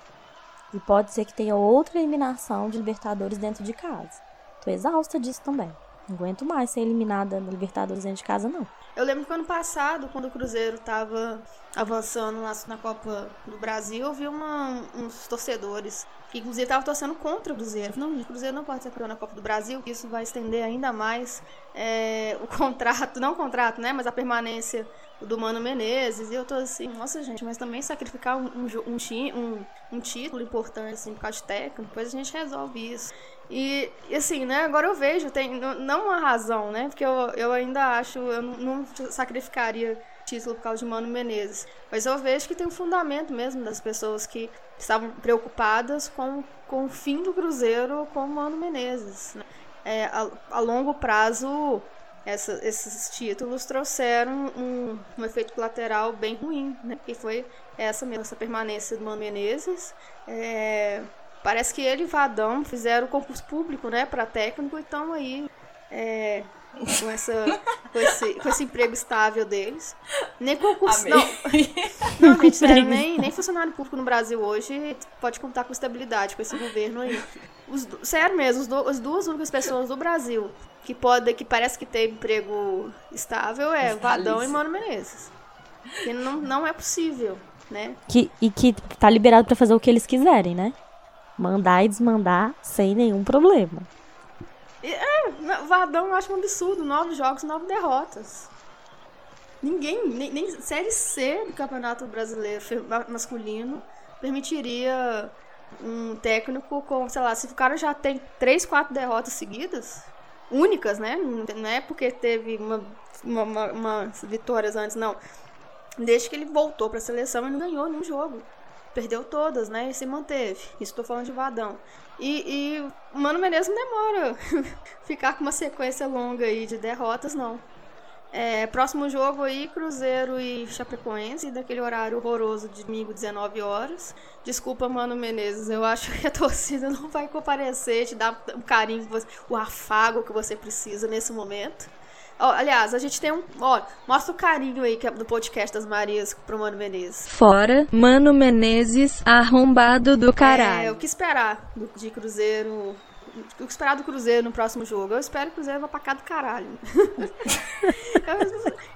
Speaker 2: E pode ser que tenha outra eliminação de Libertadores dentro de casa. Tô exausta disso também. Não aguento mais ser eliminada no Libertadores dentro de casa, não.
Speaker 1: Eu lembro que ano passado, quando o Cruzeiro tava avançando na, na Copa do Brasil, eu vi uma, uns torcedores que inclusive estavam torcendo contra o Cruzeiro. Não, o Cruzeiro não pode ser campeão na Copa do Brasil, isso vai estender ainda mais é, o contrato, não o contrato, né, mas a permanência do Mano Menezes. E eu tô assim, nossa gente, mas também sacrificar um, um, um, um, título importante, assim, por causa de técnico, depois a gente resolve isso. E, e, assim, né, agora eu vejo, tem não uma razão, né, porque eu, eu ainda acho, eu não, não sacrificaria título por causa de Mano Menezes. Mas eu vejo que tem um fundamento mesmo das pessoas que estavam preocupadas com, com o fim do Cruzeiro com Mano Menezes. Né? É, a, a, longo prazo, essa, esses títulos trouxeram um, um, efeito colateral bem ruim, né? que foi essa essa permanência do Mano Menezes. É, parece que ele e Vadão fizeram concurso público né, para técnico e estão aí é, com, essa, com, esse, com esse emprego estável deles. Nem concurso. Não, não, gente, sério, nem, nem funcionário público no Brasil hoje pode contar com estabilidade com esse governo aí. Os, sério mesmo, os do, as duas únicas pessoas do Brasil que pode, que parece que tem emprego estável é Vadão e Mano Menezes. Que não, não é possível, né?
Speaker 2: Que, e que tá liberado para fazer o que eles quiserem, né? Mandar e desmandar sem nenhum problema.
Speaker 1: É, Vadão eu acho um absurdo. Nove jogos, nove derrotas. Ninguém, nem, nem Série C do Campeonato Brasileiro masculino permitiria um técnico com, sei lá, se o cara já tem três, quatro derrotas seguidas, únicas, né? Não é porque teve uma, uma, uma, uma vitórias antes, não. Desde que ele voltou para a seleção, ele não ganhou nenhum jogo. Perdeu todas, né? E se manteve. Estou falando de Vadão. E, e o Mano Menezes não demora ficar com uma sequência longa aí de derrotas, não. É, próximo jogo aí, Cruzeiro e Chapecoense, daquele horário horroroso de domingo, 19 horas. Desculpa, Mano Menezes, eu acho que a torcida não vai comparecer, te dar o carinho, o afago que você precisa nesse momento. Ó, aliás, a gente tem um. Ó, mostra o carinho aí que é do podcast das Marias pro Mano Menezes.
Speaker 2: Fora, Mano Menezes, arrombado do caralho.
Speaker 1: É, o que esperar do, de Cruzeiro. O que esperar do Cruzeiro no próximo jogo? Eu espero que o Cruzeiro vá pra cá do caralho. eu,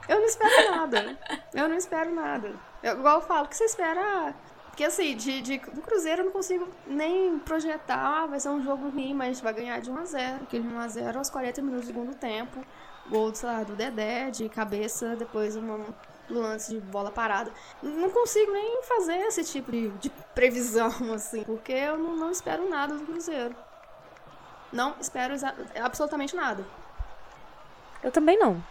Speaker 1: eu, não espero nada. Eu não espero nada. Eu, igual eu falo, o que você espera? Porque assim, de, de, do Cruzeiro eu não consigo nem projetar, ah, vai ser um jogo ruim, mas a gente vai ganhar de 1x0. Aquele 1x0 aos 40 minutos do segundo tempo gol, sei lá, do Dedé de cabeça, depois um lance de bola parada. Não consigo nem fazer esse tipo de, de previsão, assim, porque eu não, não, espero nada do Cruzeiro. Não espero absolutamente nada.
Speaker 2: Eu também não.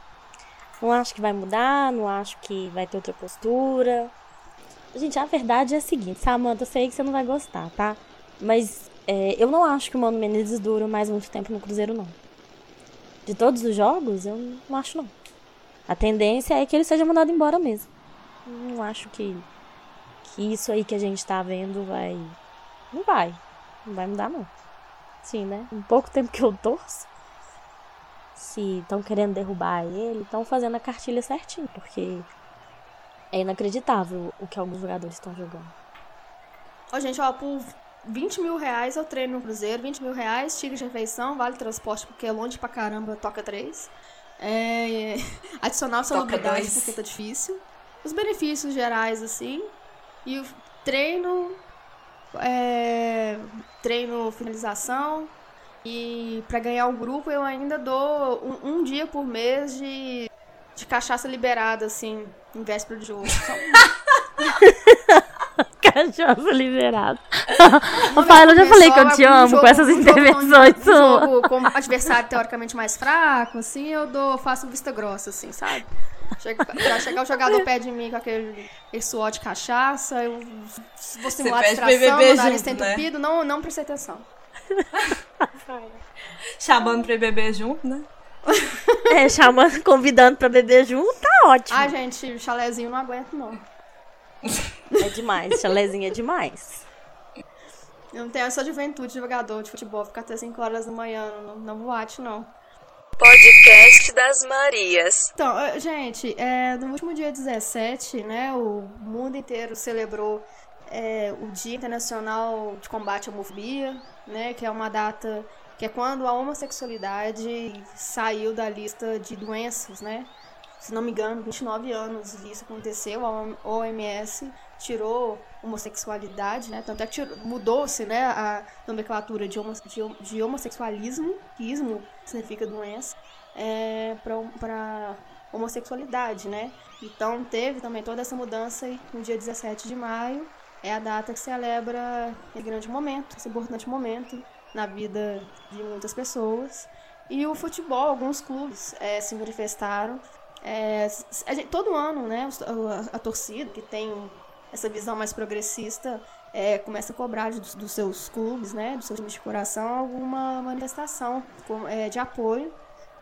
Speaker 2: Não acho que vai mudar, não acho que vai ter outra postura. Gente, a verdade é a seguinte, Samanta, eu sei que você não vai gostar, tá? Mas é, eu não acho que o Mano Menezes dura mais muito tempo no Cruzeiro, não de todos os jogos, eu não acho não. A tendência é que ele seja mandado embora mesmo. Não acho que, que isso aí que a gente tá vendo vai. Não vai. Não vai mudar, não. Sim, né? Um pouco tempo que eu torço. Se estão querendo derrubar ele, estão fazendo a cartilha certinho, porque é inacreditável o que alguns jogadores estão jogando.
Speaker 1: Ó, gente, ó, por 20 mil reais eu treino no Cruzeiro, 20 mil reais, ticket de refeição, vale transporte porque é longe pra caramba, toca 3. É, adicional salubridade porque tá difícil. Os benefícios gerais, assim. E o treino, é, treino finalização. E para ganhar o grupo eu ainda dou um, um, dia por mês de, de cachaça liberada, assim, em véspera de jogo. Só
Speaker 2: Cachaça liberada. Rafael, eu já falei que eu te amo com essas intervenções
Speaker 1: um jogo com adversário teoricamente mais fraco, assim, eu dou, faço vista grossa, assim, sabe? Chega, já chegar o jogador perto de mim com aquele, aquele suor de cachaça, eu vou simular a distração, meu nariz tá entupido, né? não, não prestei atenção.
Speaker 3: Chamando pra beber junto, né?
Speaker 2: É, chamando, convidando pra beber junto, tá ótimo.
Speaker 1: Ah, gente, chalezinho não aguento, não.
Speaker 2: É demais, chalezinho é demais.
Speaker 1: Eu não tenho essa juventude de jogador de futebol, ficar até 5 horas da manhã, não, não boate, não.
Speaker 4: Podcast das Marias.
Speaker 1: Então, gente, é, no último dia 17, né, o mundo inteiro celebrou é, o Dia Internacional de Combate à Homofobia, né, que é uma data que é quando a homossexualidade saiu da lista de doenças, né, se não me engano, 29 anos isso aconteceu, a OMS tirou homossexualidade, né? Tanto é que mudou-se, né, a nomenclatura de, homo, de, de homossexualismo, que ismo significa doença, é, para homossexualidade, né? Então teve também toda essa mudança e no dia 17 de maio é a data que celebra esse grande momento, esse importante momento na vida de muitas pessoas. E o futebol, alguns clubes é, se manifestaram é, gente, todo ano, né, a, a, torcida que tem essa visão mais progressista é, começa a cobrar dos, dos, seus clubes, né, dos seus times de coração, alguma manifestação é, de apoio.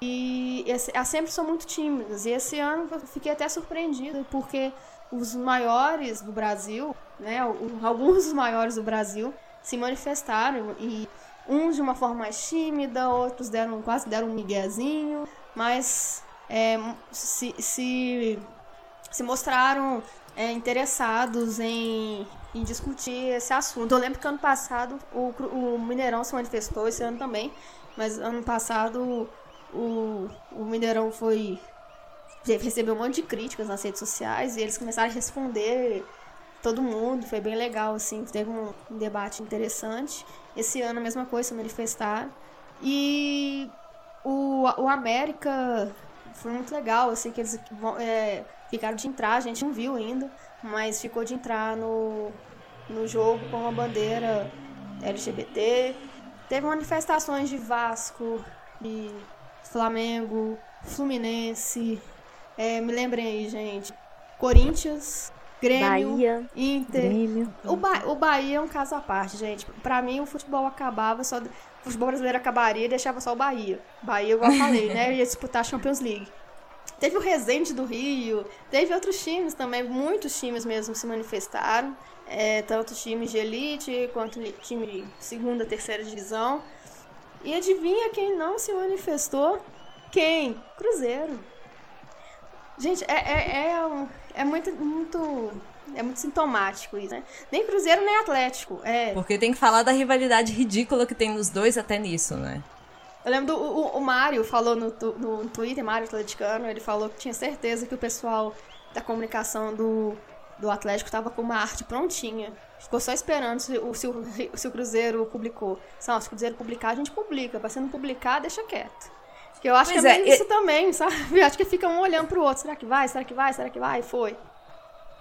Speaker 1: E elas sempre são muito tímidas. E esse ano eu fiquei até surpreendida, porque os maiores do Brasil, né, alguns dos maiores do Brasil, se manifestaram e uns de uma forma mais tímida, outros deram quase deram um miguezinho, mas é, se, se, se mostraram é, interessados em, em discutir esse assunto. Eu lembro que ano passado o, o Mineirão se manifestou, esse ano também, mas ano passado o, o Mineirão foi recebeu um monte de críticas nas redes sociais e eles começaram a responder todo mundo, foi bem legal, assim, teve um, debate interessante. Esse ano a mesma coisa, se manifestaram. E o, o América foi muito legal, assim, que eles é, ficaram de entrar, a gente não viu ainda, mas ficou de entrar no, no jogo com a bandeira LGBT. Teve manifestações de Vasco, de Flamengo, Fluminense, é, me lembrem aí, gente, Corinthians, Grêmio,
Speaker 2: Bahia,
Speaker 1: Inter.
Speaker 2: Grêmio.
Speaker 1: O, ba o Bahia é um caso à parte, gente. Pra mim, o futebol acabava só. O futebol brasileiro acabaria e deixava só o Bahia. Bahia, igual eu falei, né? Ia disputar a Champions League. Teve o Resende do Rio, teve outros times também, muitos times mesmo se manifestaram. É, tanto times de elite quanto time de segunda, terceira divisão. E adivinha quem não se manifestou? Quem? Cruzeiro. Gente, é, é, é, é muito, muito é muito sintomático isso, né? Nem Cruzeiro, nem Atlético. É.
Speaker 3: Porque tem que falar da rivalidade ridícula que tem nos dois até nisso, né?
Speaker 1: Eu lembro do o, o Mário falou no, no Twitter, Mário Atleticano, ele falou que tinha certeza que o pessoal da comunicação do, do Atlético estava com uma arte prontinha. Ficou só esperando se, o, se, o, se o Cruzeiro publicou. Se, não, se o Cruzeiro publicar, a gente publica. Pra se não publicar, deixa quieto. Que eu acho pois que é, é isso também, sabe? Eu acho que fica um olhando pro outro. Será que vai? Será que vai? Será que vai? Foi.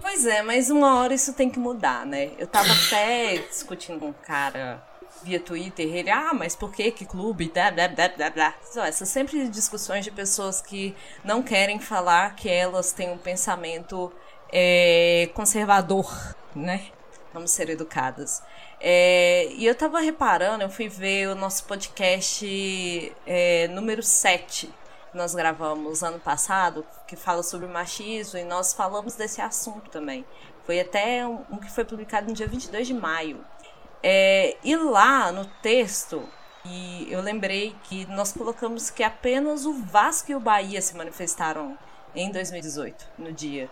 Speaker 3: Pois é, mas uma hora isso tem que mudar, né? Eu tava até discutindo com um cara via Twitter, ele, ah, mas por que que clube, blá, blá, blá, blá, blá. Essas sempre discussões de pessoas que não querem falar que elas têm um pensamento é, conservador, né? Vamos ser educadas. É, e eu tava reparando, eu fui ver o nosso podcast é, número 7, nós gravamos ano passado, que fala sobre machismo, e nós falamos desse assunto também. Foi até um, um que foi publicado no dia 22 de maio. É, e lá no texto, e eu lembrei que nós colocamos que apenas o Vasco e o Bahia se manifestaram em 2018, no dia.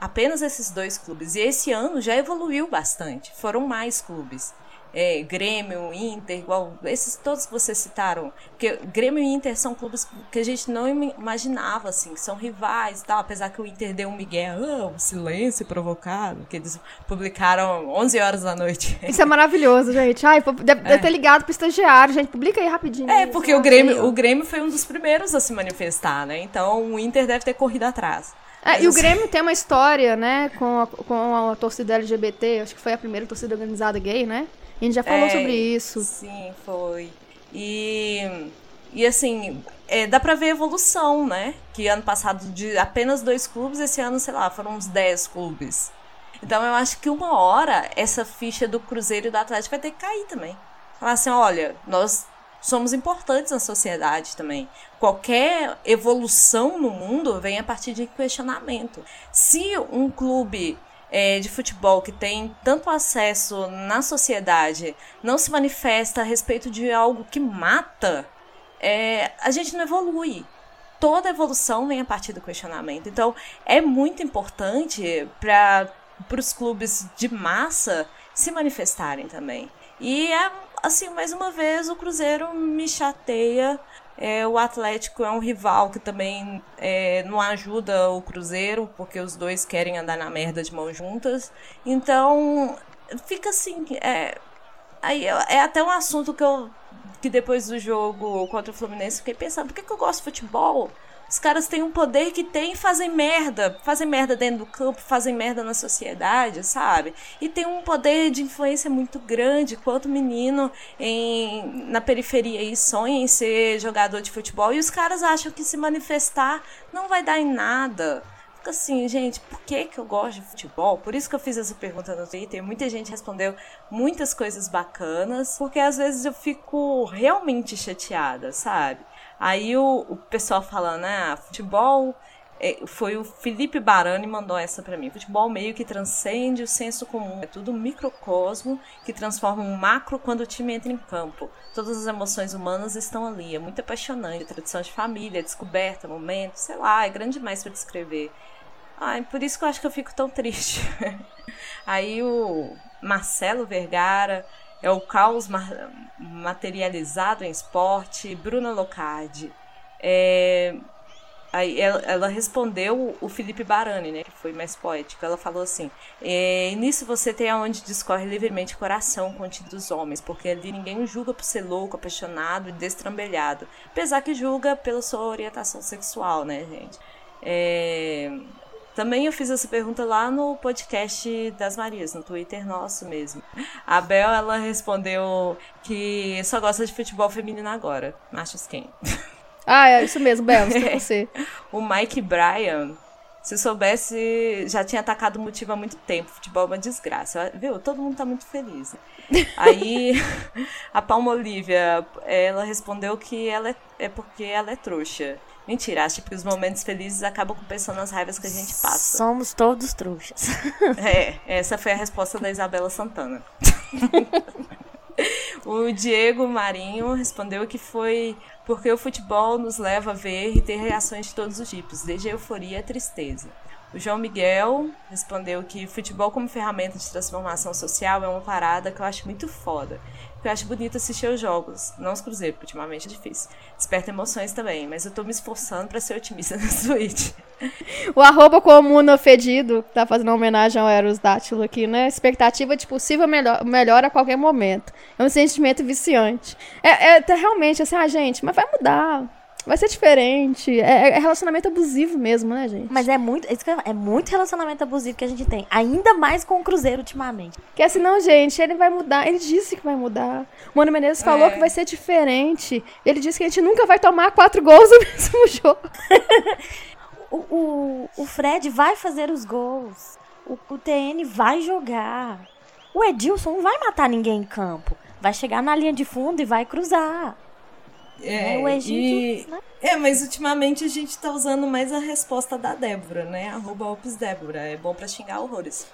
Speaker 3: Apenas esses dois clubes. E esse ano já evoluiu bastante. Foram mais clubes é, Grêmio, Inter, igual esses todos que vocês citaram. Porque Grêmio e Inter são clubes que a gente não imaginava, assim, que são rivais e tal, apesar que o Inter deu um migué, ah, um silêncio provocado, que eles publicaram 11 horas da noite.
Speaker 1: Isso é maravilhoso, gente. Ai, deve, é. ter ligado pro estagiário, gente, publica aí rapidinho.
Speaker 3: É, porque o Grêmio, o Grêmio foi um dos primeiros a se manifestar, né? Então o Inter deve ter corrido atrás.
Speaker 1: É, e o assim Grêmio tem uma história, né, com a, com a torcida LGBT, acho que foi a primeira torcida organizada gay, né? A gente já falou é, sobre isso.
Speaker 3: Sim, foi. E, e assim, é, dá pra ver evolução, né? Que ano passado de apenas dois clubes, esse ano, sei lá, foram uns dez clubes. Então eu acho que uma hora essa ficha do Cruzeiro e do Atlético vai ter que cair também. Falar assim, olha, nós somos importantes na sociedade também. Qualquer evolução no mundo vem a partir de questionamento. Se um clube é, de futebol que tem tanto acesso na sociedade não se manifesta a respeito de algo que mata, é, a gente não evolui. Toda evolução vem a partir do questionamento. Então, é muito importante para os clubes de massa se manifestarem também. E é assim, mais uma vez, o Cruzeiro me chateia É, o Atlético é um rival que também é, não ajuda o Cruzeiro, porque os dois querem andar na merda de mãos juntas. Então, fica assim. É, aí é até um assunto que eu. Que depois do jogo contra o Fluminense, fiquei pensando: por que, que eu gosto de futebol? Os caras têm um poder que tem e fazem merda. Fazem merda dentro do campo, fazem merda na sociedade, sabe? E tem um poder de influência muito grande. Quanto menino em, na periferia aí sonha em ser jogador de futebol e os caras acham que se manifestar não vai dar em nada fica assim, gente, por que, que eu gosto de futebol? Por isso que eu fiz essa pergunta no Twitter. Muita gente respondeu muitas coisas bacanas, porque às vezes eu fico realmente chateada, sabe? Aí o, o pessoal falando, ah, futebol. É, foi o Felipe Barani mandou essa para mim. Futebol meio que transcende o senso comum. É tudo um microcosmo que transforma um macro quando o time entra em campo. Todas as emoções humanas estão ali. É muito apaixonante. Tradição de família, descoberta, momento, sei lá, é grande demais para descrever. Ai, por isso que eu acho que eu fico tão triste. Aí o Marcelo Vergara é o caos materializado em esporte. Bruna Locardi. É, aí ela, ela, respondeu o Felipe Barani, né, que foi mais poético. Ela falou assim: é, nisso você tem aonde discorre livremente o coração contido dos homens, porque ali ninguém julga por ser louco, apaixonado e destrambelhado, apesar que julga pela sua orientação sexual, né, gente. É, também eu fiz essa pergunta lá no podcast das Marias, no Twitter nosso mesmo. A Bel, ela respondeu que só gosta de futebol feminino agora. Machos quem?
Speaker 1: Ah, é isso mesmo, Bel, estou com você.
Speaker 3: o Mike Bryan, se soubesse, já tinha atacado o motivo há muito tempo. Futebol é uma desgraça. Viu? Todo mundo tá muito feliz. Aí, a Palma Olivia, ela respondeu que ela é, é porque ela é trouxa. Mentira, acho que os momentos felizes acabam compensando as raivas que a gente passa.
Speaker 2: Somos todos trouxas.
Speaker 3: É, essa foi a resposta da Isabela Santana. o Diego Marinho respondeu que foi porque o futebol nos leva a ver e ter reações de todos os tipos, desde a euforia à tristeza. O João Miguel respondeu que futebol como ferramenta de transformação social é uma parada que eu acho muito foda. Eu acho bonito assistir os jogos, não os cruzeiros, porque ultimamente é difícil. Desperta emoções também, mas eu tô me esforçando para ser otimista na Switch.
Speaker 1: O arroba comuna fedido, tá fazendo homenagem ao Eros Dátilo aqui, né? Expectativa de possível melhor, melhor a qualquer momento. É um sentimento viciante. É, é realmente assim, ah, gente, mas vai mudar Vai ser diferente. É, é, relacionamento abusivo mesmo, né, gente?
Speaker 2: Mas é muito, é muito relacionamento abusivo que a gente tem. Ainda mais com o Cruzeiro ultimamente.
Speaker 1: Que assim, não, gente, ele vai mudar. Ele disse que vai mudar. O Mano Menezes falou é. que vai ser diferente. Ele disse que a gente nunca vai tomar quatro gols no mesmo jogo.
Speaker 2: o, o, o Fred vai fazer os gols. O, o TN vai jogar. O Edilson não vai matar ninguém em campo. Vai chegar na linha de fundo e vai cruzar.
Speaker 3: É, o Egito, e... né? É, mas ultimamente a gente tá usando mais a resposta da Débora, né? Arroba Ops Débora. É bom pra xingar horrores.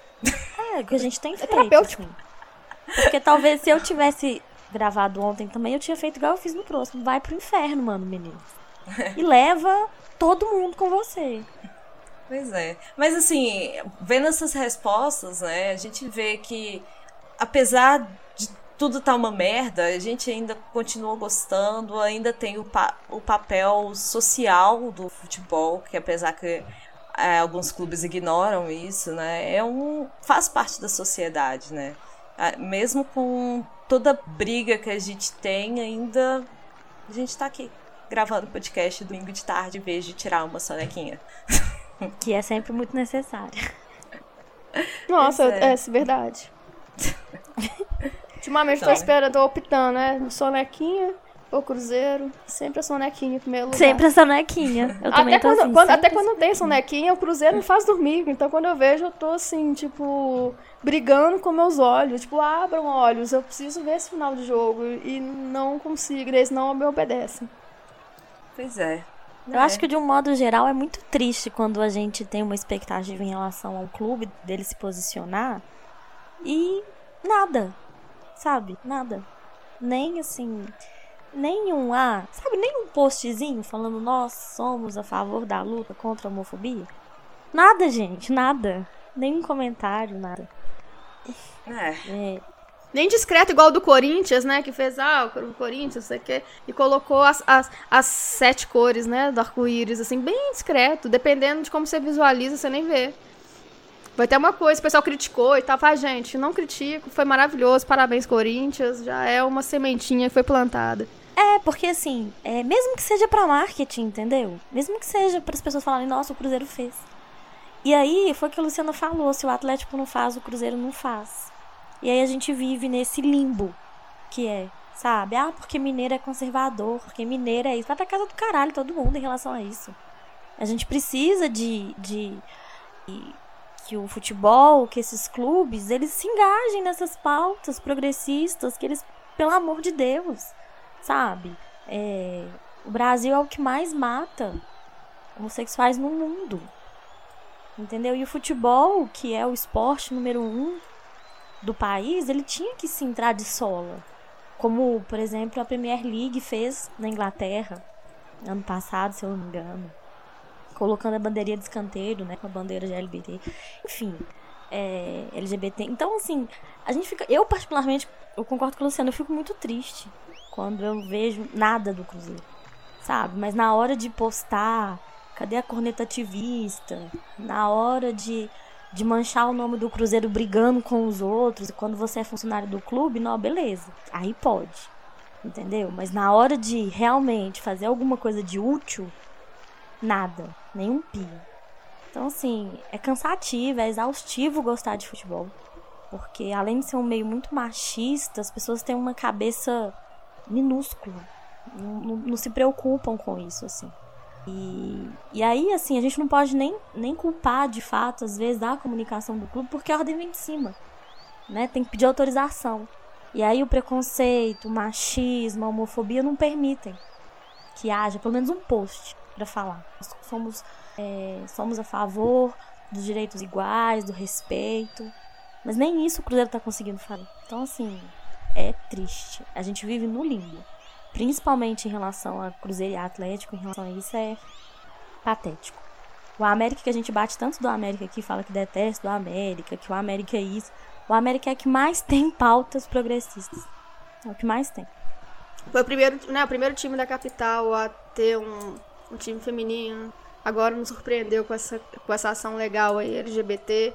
Speaker 2: É, que a gente tem é feito. É terapêutico. Assim. Porque talvez se eu tivesse gravado ontem também, eu tinha feito igual eu fiz no próximo. Vai pro inferno, mano, menino. E leva todo mundo com você.
Speaker 3: Pois é. Mas assim, vendo essas respostas, né, a gente vê que apesar tudo tá uma merda, a gente ainda continua gostando, ainda tem o, pa o papel social do futebol, que apesar que é, alguns clubes ignoram isso, né? É um faz parte da sociedade, né? Mesmo com toda briga que a gente tem, ainda a gente tá aqui gravando podcast domingo de tarde em vez de tirar uma sonequinha.
Speaker 2: Que é sempre muito necessário.
Speaker 1: Nossa, é, é verdade. Ultimamente tô esperando, tô optando, né? Sonequinha ou Cruzeiro. Sempre a sonequinha em primeiro lugar.
Speaker 2: Sempre a sonequinha. Eu também
Speaker 1: até
Speaker 2: tô
Speaker 1: quando,
Speaker 2: assim,
Speaker 1: quando Até quando tem sonequinha, o Cruzeiro me faz dormir. Então quando eu vejo, eu tô assim, tipo, brigando com meus olhos. Tipo, abram olhos, eu preciso ver esse final de jogo. E não consigo, eles não me obedecem.
Speaker 3: Pois é.
Speaker 2: Eu é. acho que de um modo geral é muito triste quando a gente tem uma expectativa em relação ao clube, dele se posicionar. E nada sabe? Nada. Nem assim. Nenhum, ah, sabe, nem um postzinho falando nós somos a favor da luta contra a homofobia. Nada, gente, nada. Nem um comentário, nada.
Speaker 3: É. é.
Speaker 1: nem discreto igual o do Corinthians, né? Que fez, ah, o Corinthians, não sei o quê. E colocou as, as, as sete cores, né? Do arco-íris, assim, bem discreto. Dependendo de como você visualiza, você nem vê. Vai ter uma coisa, o pessoal criticou e tal. Ah, gente, não critico, foi maravilhoso, parabéns, Corinthians. Já é uma sementinha que foi plantada.
Speaker 2: É, porque assim, é, mesmo que seja para marketing, entendeu? Mesmo que seja para as pessoas falarem, nossa, o Cruzeiro fez. E aí, foi o que a Luciana falou: se o Atlético não faz, o Cruzeiro não faz. E aí a gente vive nesse limbo que é, sabe? Ah, porque mineiro é conservador, porque mineiro é isso. Vai pra casa do caralho todo mundo em relação a isso. A gente precisa de, de, de que o futebol, que esses clubes, eles se engajem nessas pautas progressistas, que eles, pelo amor de Deus, sabe? É, o Brasil é o que mais mata homossexuais no mundo. Entendeu? E o futebol, que é o esporte número um do país, ele tinha que se entrar de sola. Como, por exemplo, a Premier League fez na Inglaterra, ano passado, se eu não me engano. Colocando a bandeirinha de escanteio, né? Com a bandeira de LGBT. Enfim, é, LGBT. Então, assim, a gente fica. Eu, particularmente, eu concordo com o Luciano, eu fico muito triste quando eu vejo nada do Cruzeiro. Sabe? Mas na hora de postar, cadê a corneta ativista? Na hora de de manchar o nome do Cruzeiro brigando com os outros, quando você é funcionário do clube, não, beleza. Aí pode. Entendeu? Mas na hora de realmente fazer alguma coisa de útil, nada, nenhum pio. Então, assim, é cansativo, é exaustivo gostar de futebol. Porque além de ser um meio muito machista, as pessoas têm uma cabeça minúscula. Não, não, não se preocupam com isso, assim. E, e aí, assim, a gente não pode nem, nem culpar de fato, às vezes, da comunicação do clube, porque a ordem vem de cima. Né? Tem que pedir autorização. E aí o preconceito, o machismo, a homofobia não permitem que haja pelo menos um post para falar. Nós somos, é, somos a favor dos direitos iguais, do respeito. Mas nem isso o Cruzeiro está conseguindo fazer. Então, assim, é triste. A gente vive no limbo principalmente em relação a Cruzeiro e Atlético, em relação a isso, é patético. O América que a gente bate tanto do América aqui, fala que detesta do América, que o América é isso. O América é que mais tem pautas progressistas. É o que mais tem.
Speaker 1: Foi o primeiro, né, o primeiro time da capital a ter um, um time feminino. Agora nos surpreendeu com essa, com essa ação legal aí, LGBT.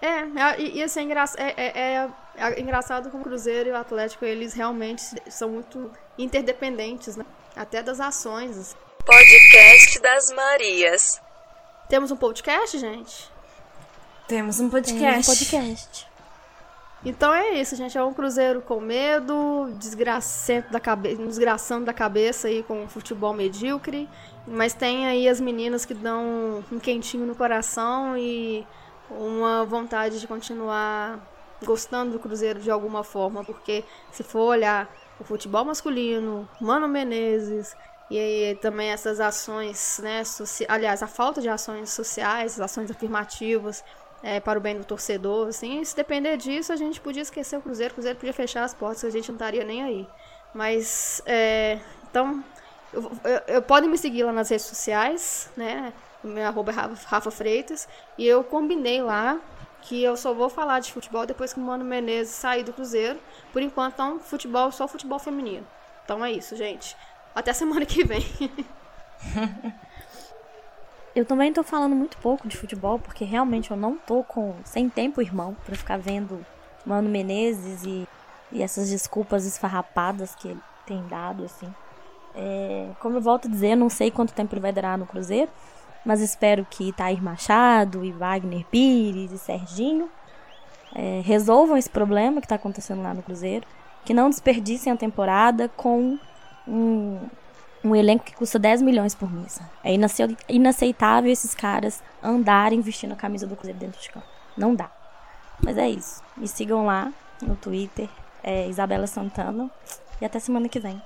Speaker 1: É, é e, e assim, é, é, é, é engraçado como o Cruzeiro e o Atlético, eles realmente são muito interdependentes, né? Até das ações.
Speaker 4: Podcast das Marias.
Speaker 1: Temos um podcast, gente?
Speaker 3: Temos um podcast.
Speaker 2: Temos um podcast.
Speaker 1: Então é isso, gente. É um cruzeiro com medo, desgracento da cabeça, desgraçando da cabeça aí com futebol medíocre. Mas tem aí as meninas que dão um quentinho no coração e uma vontade de continuar gostando do Cruzeiro de alguma forma, porque se for olhar o futebol masculino, Mano Menezes, e aí também essas ações, né, aliás, a falta de ações sociais, ações afirmativas é, para o bem do torcedor, assim, se depender disso, a gente podia esquecer o Cruzeiro, o Cruzeiro podia fechar as portas, a gente não estaria nem aí. Mas, é, então, eu, eu, eu, podem me seguir lá nas redes sociais, né, meu arroba é Rafa Freitas, e eu combinei lá que eu só vou falar de futebol depois que o Mano Menezes sair do Cruzeiro. Por enquanto, então, futebol, só futebol feminino. Então é isso, gente. Até semana que vem.
Speaker 2: eu também tô falando muito pouco de futebol, porque realmente eu não tô com sem tempo, irmão, para ficar vendo Mano Menezes e, e essas desculpas esfarrapadas que ele tem dado, assim. É, como eu volto a dizer, não sei quanto tempo ele vai durar no Cruzeiro mas espero que Tair Machado e Wagner Pires e Serginho é, resolvam esse problema que está acontecendo lá no Cruzeiro, que não desperdicem a temporada com um, um elenco que custa 10 milhões por mês. É inaceitável esses caras andarem vestindo a camisa do Cruzeiro dentro de campo. Não dá. Mas é isso. Me sigam lá no Twitter, é Isabela Santana. E até semana que vem.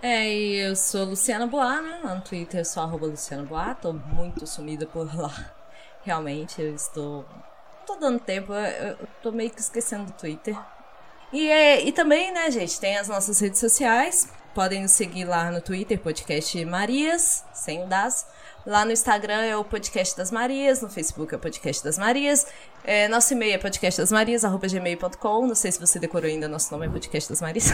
Speaker 3: É, e eu sou Luciana Boa, né? No Twitter eu sou arroba Luciana Boa, tô muito sumida por lá. Realmente, eu estou. tô dando tempo, eu tô meio que esquecendo do Twitter. E, é, e também, né, gente, tem as nossas redes sociais. Podem nos seguir lá no Twitter, podcast Marias, sem o das. Lá no Instagram é o Podcast das Marias, no Facebook é o Podcast das Marias. É, nosso e-mail é podcastdasmarias.gmail.com. Não sei se você decorou ainda, nosso nome é Podcast das Marias.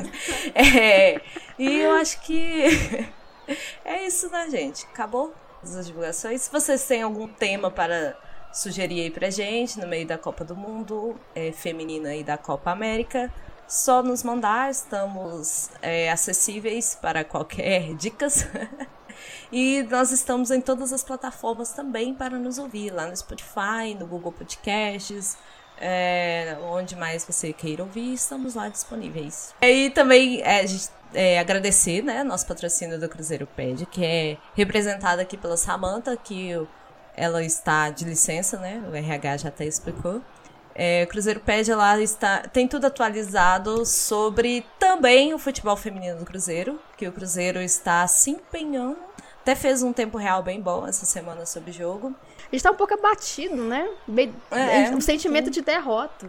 Speaker 3: é, e eu acho que é isso, né, gente? Acabou as divulgações. Se vocês têm algum tema para sugerir aí pra gente no meio da Copa do Mundo é, feminina e da Copa América, só nos mandar, estamos é, acessíveis para qualquer dicas. E nós estamos em todas as plataformas também para nos ouvir, lá no Spotify, no Google Podcasts, é, onde mais você queira ouvir, estamos lá disponíveis. E também é, é, agradecer, né, nosso patrocínio do Cruzeiro Ped, que é representado aqui pela Samanta, que ela está de licença, né, o RH já até explicou. É, Cruzeiro Pede lá está, tem tudo atualizado sobre também o futebol feminino do Cruzeiro, que o Cruzeiro está se empenhando até fez um tempo real bem bom essa semana sobre o jogo.
Speaker 1: A gente tá um pouco abatido, né? Bem, é, um sentimento sim. de derrota.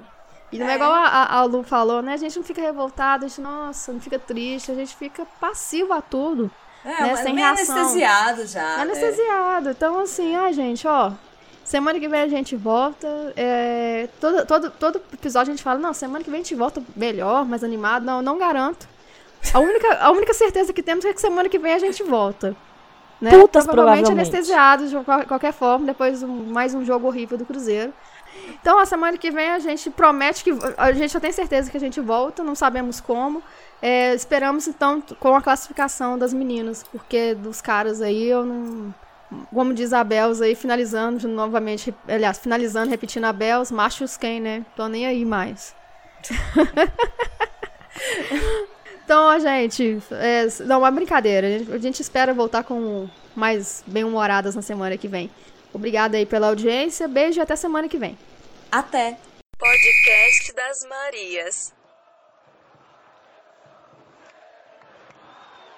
Speaker 1: E não é, é igual a, a, Lu falou, né? A gente não fica revoltado, a gente, nossa, não fica triste, a gente fica passivo a tudo. É, né? Sem reação.
Speaker 3: anestesiado já.
Speaker 1: É anestesiado. Então, assim, ai, gente, ó. Semana que vem a gente volta. É, todo, todo, todo episódio a gente fala, não, semana que vem a gente volta melhor, mais animado. Não, não garanto. A única, a única certeza que temos é que semana que vem a gente volta. Né?
Speaker 2: Putas, provavelmente, provavelmente.
Speaker 1: anestesiados de qualquer forma, depois mais um jogo horrível do Cruzeiro. Então, a semana que vem a gente promete que. A gente já tem certeza que a gente volta, não sabemos como. É, esperamos, então, com a classificação das meninas, porque dos caras aí eu não. Como diz a Bels aí, finalizando novamente, aliás, finalizando, repetindo a Bels, machos quem, né? Tô nem aí mais. Então, gente, é, não, é brincadeira. A gente espera voltar com mais bem-humoradas na semana que vem. Obrigada aí pela audiência, beijo e até semana que vem.
Speaker 3: Até!
Speaker 4: Podcast das Marias.